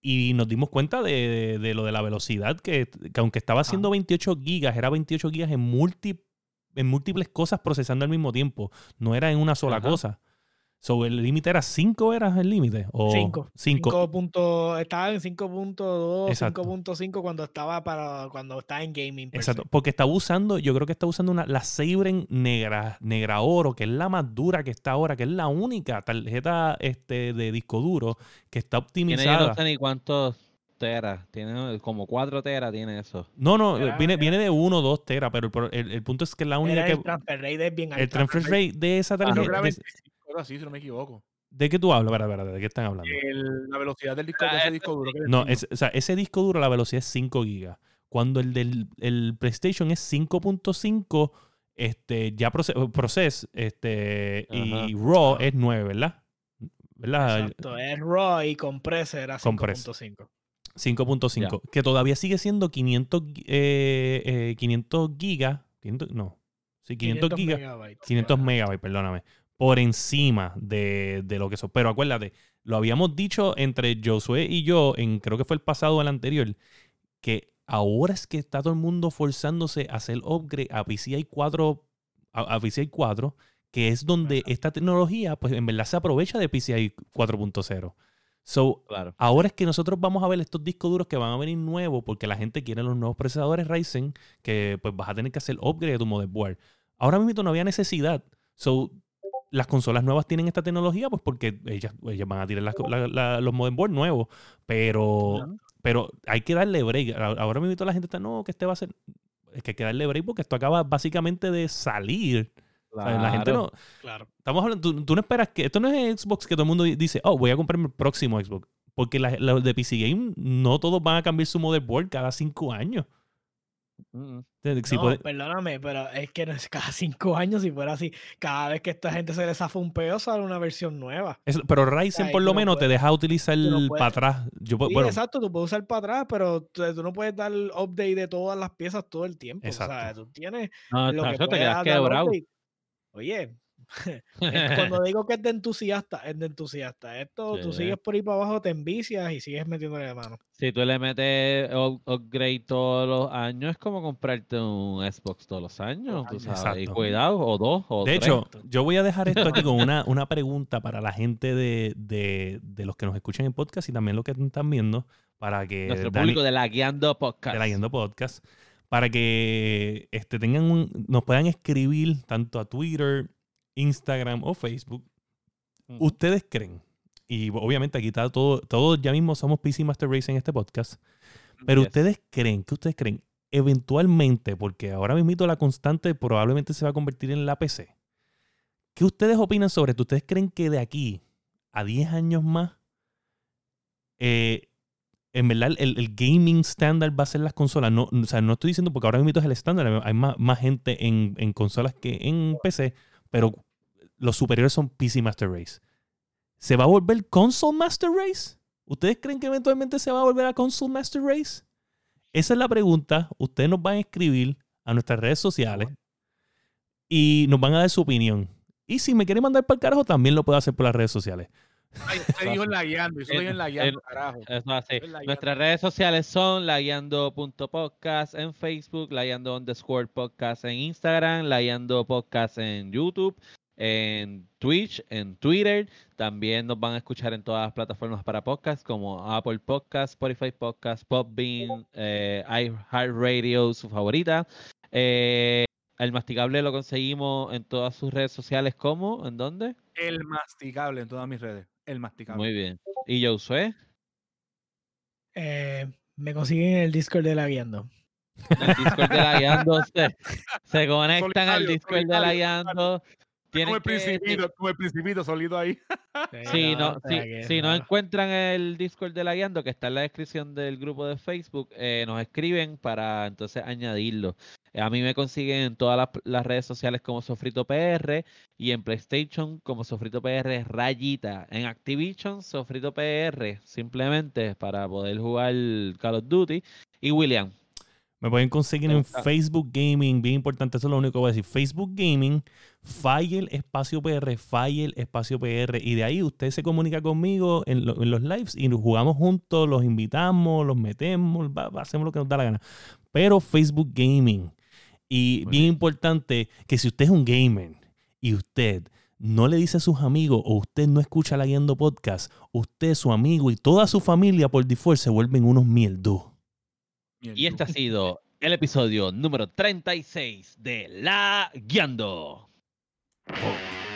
B: y nos dimos cuenta de, de- de lo de la velocidad, que, que aunque estaba haciendo 28 gigas, era 28 gigas en, multi- en múltiples cosas procesando al mismo tiempo, no era en una sola
A: Ajá.
B: cosa. So, ¿El límite era 5 era el límite? O
D: 5.
B: 5.
D: 5 punto- estaba en 5.2,
B: Exacto.
D: 5.5 cuando estaba para cuando estaba en gaming.
B: Exacto,
D: se.
B: porque estaba usando, yo creo que está usando una, la Sabren negra, negra oro, que es la más dura que está ahora, que es la única tarjeta este, de disco duro que está
A: Tiene, yo
B: optimizada.
A: no sé ni cuántos teras. Tiene como 4 teras, tiene eso.
B: No, no,
D: Era-
B: viene,
D: era-
B: viene de 1 2 teras, pero el, el- el punto es que es la única
D: Era
B: que...
D: el transfer rate es bien
B: El transfer rate de esa
C: Ah,
B: tarjeta...
C: era
B: de,
C: 25, algo así, si no me equivoco.
B: ¿De qué tú hablas? Espera, espera, ¿de qué están hablando?
C: El- la velocidad del disco, de
A: Ah,
C: ese
A: ese
C: disco duro.
B: No, es, o sea, ese disco duro, la velocidad es 5 gigas. Cuando el del el PlayStation es 5.5, este, ya proce- process este, y
A: Ajá.
B: RAW
D: Ajá.
B: es 9, ¿verdad? ¿Verdad?
D: Exacto, es RAW y compressor era
B: Compress.
D: 5.5.
B: 5.5, que todavía sigue siendo 500, gi- eh, eh, 500 gigas, 500 no, sí, 500, gigas,
D: megabytes.
B: 500
D: Ajá.
B: megabytes, perdóname, por encima de, de lo que son. Pero acuérdate, lo habíamos dicho entre Josué y yo, en creo que fue el pasado o el anterior, que ahora es que está todo el mundo forzándose a hacer upgrade a PCI 4, a, a PCI 4, que es donde esta tecnología, pues en verdad se aprovecha de PCI 4.0. So,
A: Claro.
B: Ahora es que nosotros vamos a ver estos discos duros que van a venir nuevos porque la gente quiere los nuevos procesadores Ryzen que pues vas a tener que hacer upgrade de tu motherboard. Ahora mismo no había necesidad. So, las consolas nuevas tienen esta tecnología pues porque ellas, ellas van a tirar las- la- la- los motherboards nuevos. Pero, pero hay que darle break. A- Ahora mismo la gente está, no, que este va a ser... Es que hay que darle break porque esto acaba básicamente de salir. O sea, La gente no...
D: Claro.
B: Estamos hablando, tú, tú no esperas que. Esto no es Xbox que todo el mundo dice, oh, voy a comprarme el próximo Xbox. Porque la- los de PC Game no todos van a cambiar su motherboard cada cinco años.
A: Mm, mm.
B: Entonces, si
D: no,
B: puede-
D: perdóname, pero es que no es cada cinco años si fuera así. Cada vez que esta gente se le zafa un peo, sale una versión nueva.
B: es- pero Ryzen
D: Ay,
B: por lo
D: no
B: menos te deja utilizar
D: no
B: para atrás. Yo, pu-
D: Sí,
B: bueno,
D: exacto, tú puedes usar para atrás, pero tú, tú no puedes dar update de todas las piezas todo el tiempo. O sea,
B: Exacto.
D: tú tienes
A: No,
D: lo que
A: te quedas quebrado.
D: update. Oye, Cuando digo que es de entusiasta, es de entusiasta. Esto tú sigues por ahí para abajo, te envicias y sigues metiéndole de mano.
A: Si tú le metes upgrade todos los años, es como comprarte un Xbox todos los años, tú sabes. Y cuidado, o dos, o
B: De hecho, yo voy a dejar esto aquí con una, una pregunta para la gente de, de, de los que nos escuchan en podcast y también los que están viendo, para que...
A: Nuestro público de la Guiando Podcast.
B: De la Guiando Podcast para que este, tengan un, nos puedan escribir tanto a Twitter, Instagram o Facebook. ¿Ustedes creen? Y obviamente aquí está todo, todos ya mismo somos PC Master Race en este podcast. Pero ustedes creen, ¿qué ustedes creen? Eventualmente, porque ahora mismo la constante probablemente se va a convertir en la PC. ¿Qué ustedes opinan sobre esto? ¿Ustedes creen que de aquí a 10 años más eh, en verdad el, gaming standard va a ser las consolas. No, o sea, no estoy diciendo porque ahora mismo es el estándar, hay más, más gente en, en, consolas que en PC, pero los superiores son PC Master Race. ¿Se va a volver Console Master Race? ¿Ustedes creen que eventualmente se va a volver a Console Master Race? Esa es la pregunta. Ustedes nos van a escribir a nuestras redes sociales y nos van a dar su opinión. Y si me quieren mandar para el carajo, también lo puedo hacer por las redes sociales.
C: Ay, dijo en la guiando, yo en la guiando, carajo.
A: Nuestras redes sociales son laguiando.podcast en Facebook, laguiando underscore podcast en Instagram, laguiando podcast en YouTube, en Twitch, en Twitter. También nos van a escuchar en todas las plataformas para podcast como Apple Podcast, Spotify Podcast, Popbean, eh, iHeartRadio, su favorita. Eh, el masticable lo conseguimos en todas sus redes sociales, ¿cómo? ¿En dónde?
C: El masticable en todas mis redes el masticable.
A: Muy bien. ¿Y Josué?
D: Eh, me consiguen en el Discord de la Guiando.
A: El Discord de la Guiando se, conectan al Discord de la Guiando.
C: Como el, principito, como el principito solito ahí.
A: Sí, no, si no encuentran el Discord de la Guiando, que está en la descripción del grupo de Facebook, eh, nos escriben para entonces añadirlo. A mí me consiguen en todas las, redes sociales como Sofrito PR y en PlayStation como Sofrito PR Rayita. En Activision, Sofrito PR, simplemente para poder jugar Call of Duty. Y William.
B: Me pueden conseguir en Facebook Gaming, bien importante, eso es lo único que voy a decir. Facebook Gaming, File Espacio PR, File Espacio PR. Y de ahí usted se comunica conmigo en, los lives y nos jugamos juntos, los invitamos, los metemos, hacemos lo que nos da la gana. Pero Facebook Gaming. Y bien importante que si usted es un gamer y usted no le dice a sus amigos o usted no escucha la Guiando Podcast, usted, su amigo y toda su familia por default se vuelven unos mieldú.
A: Y este ha sido el episodio número 36 de La Guiando. Oh.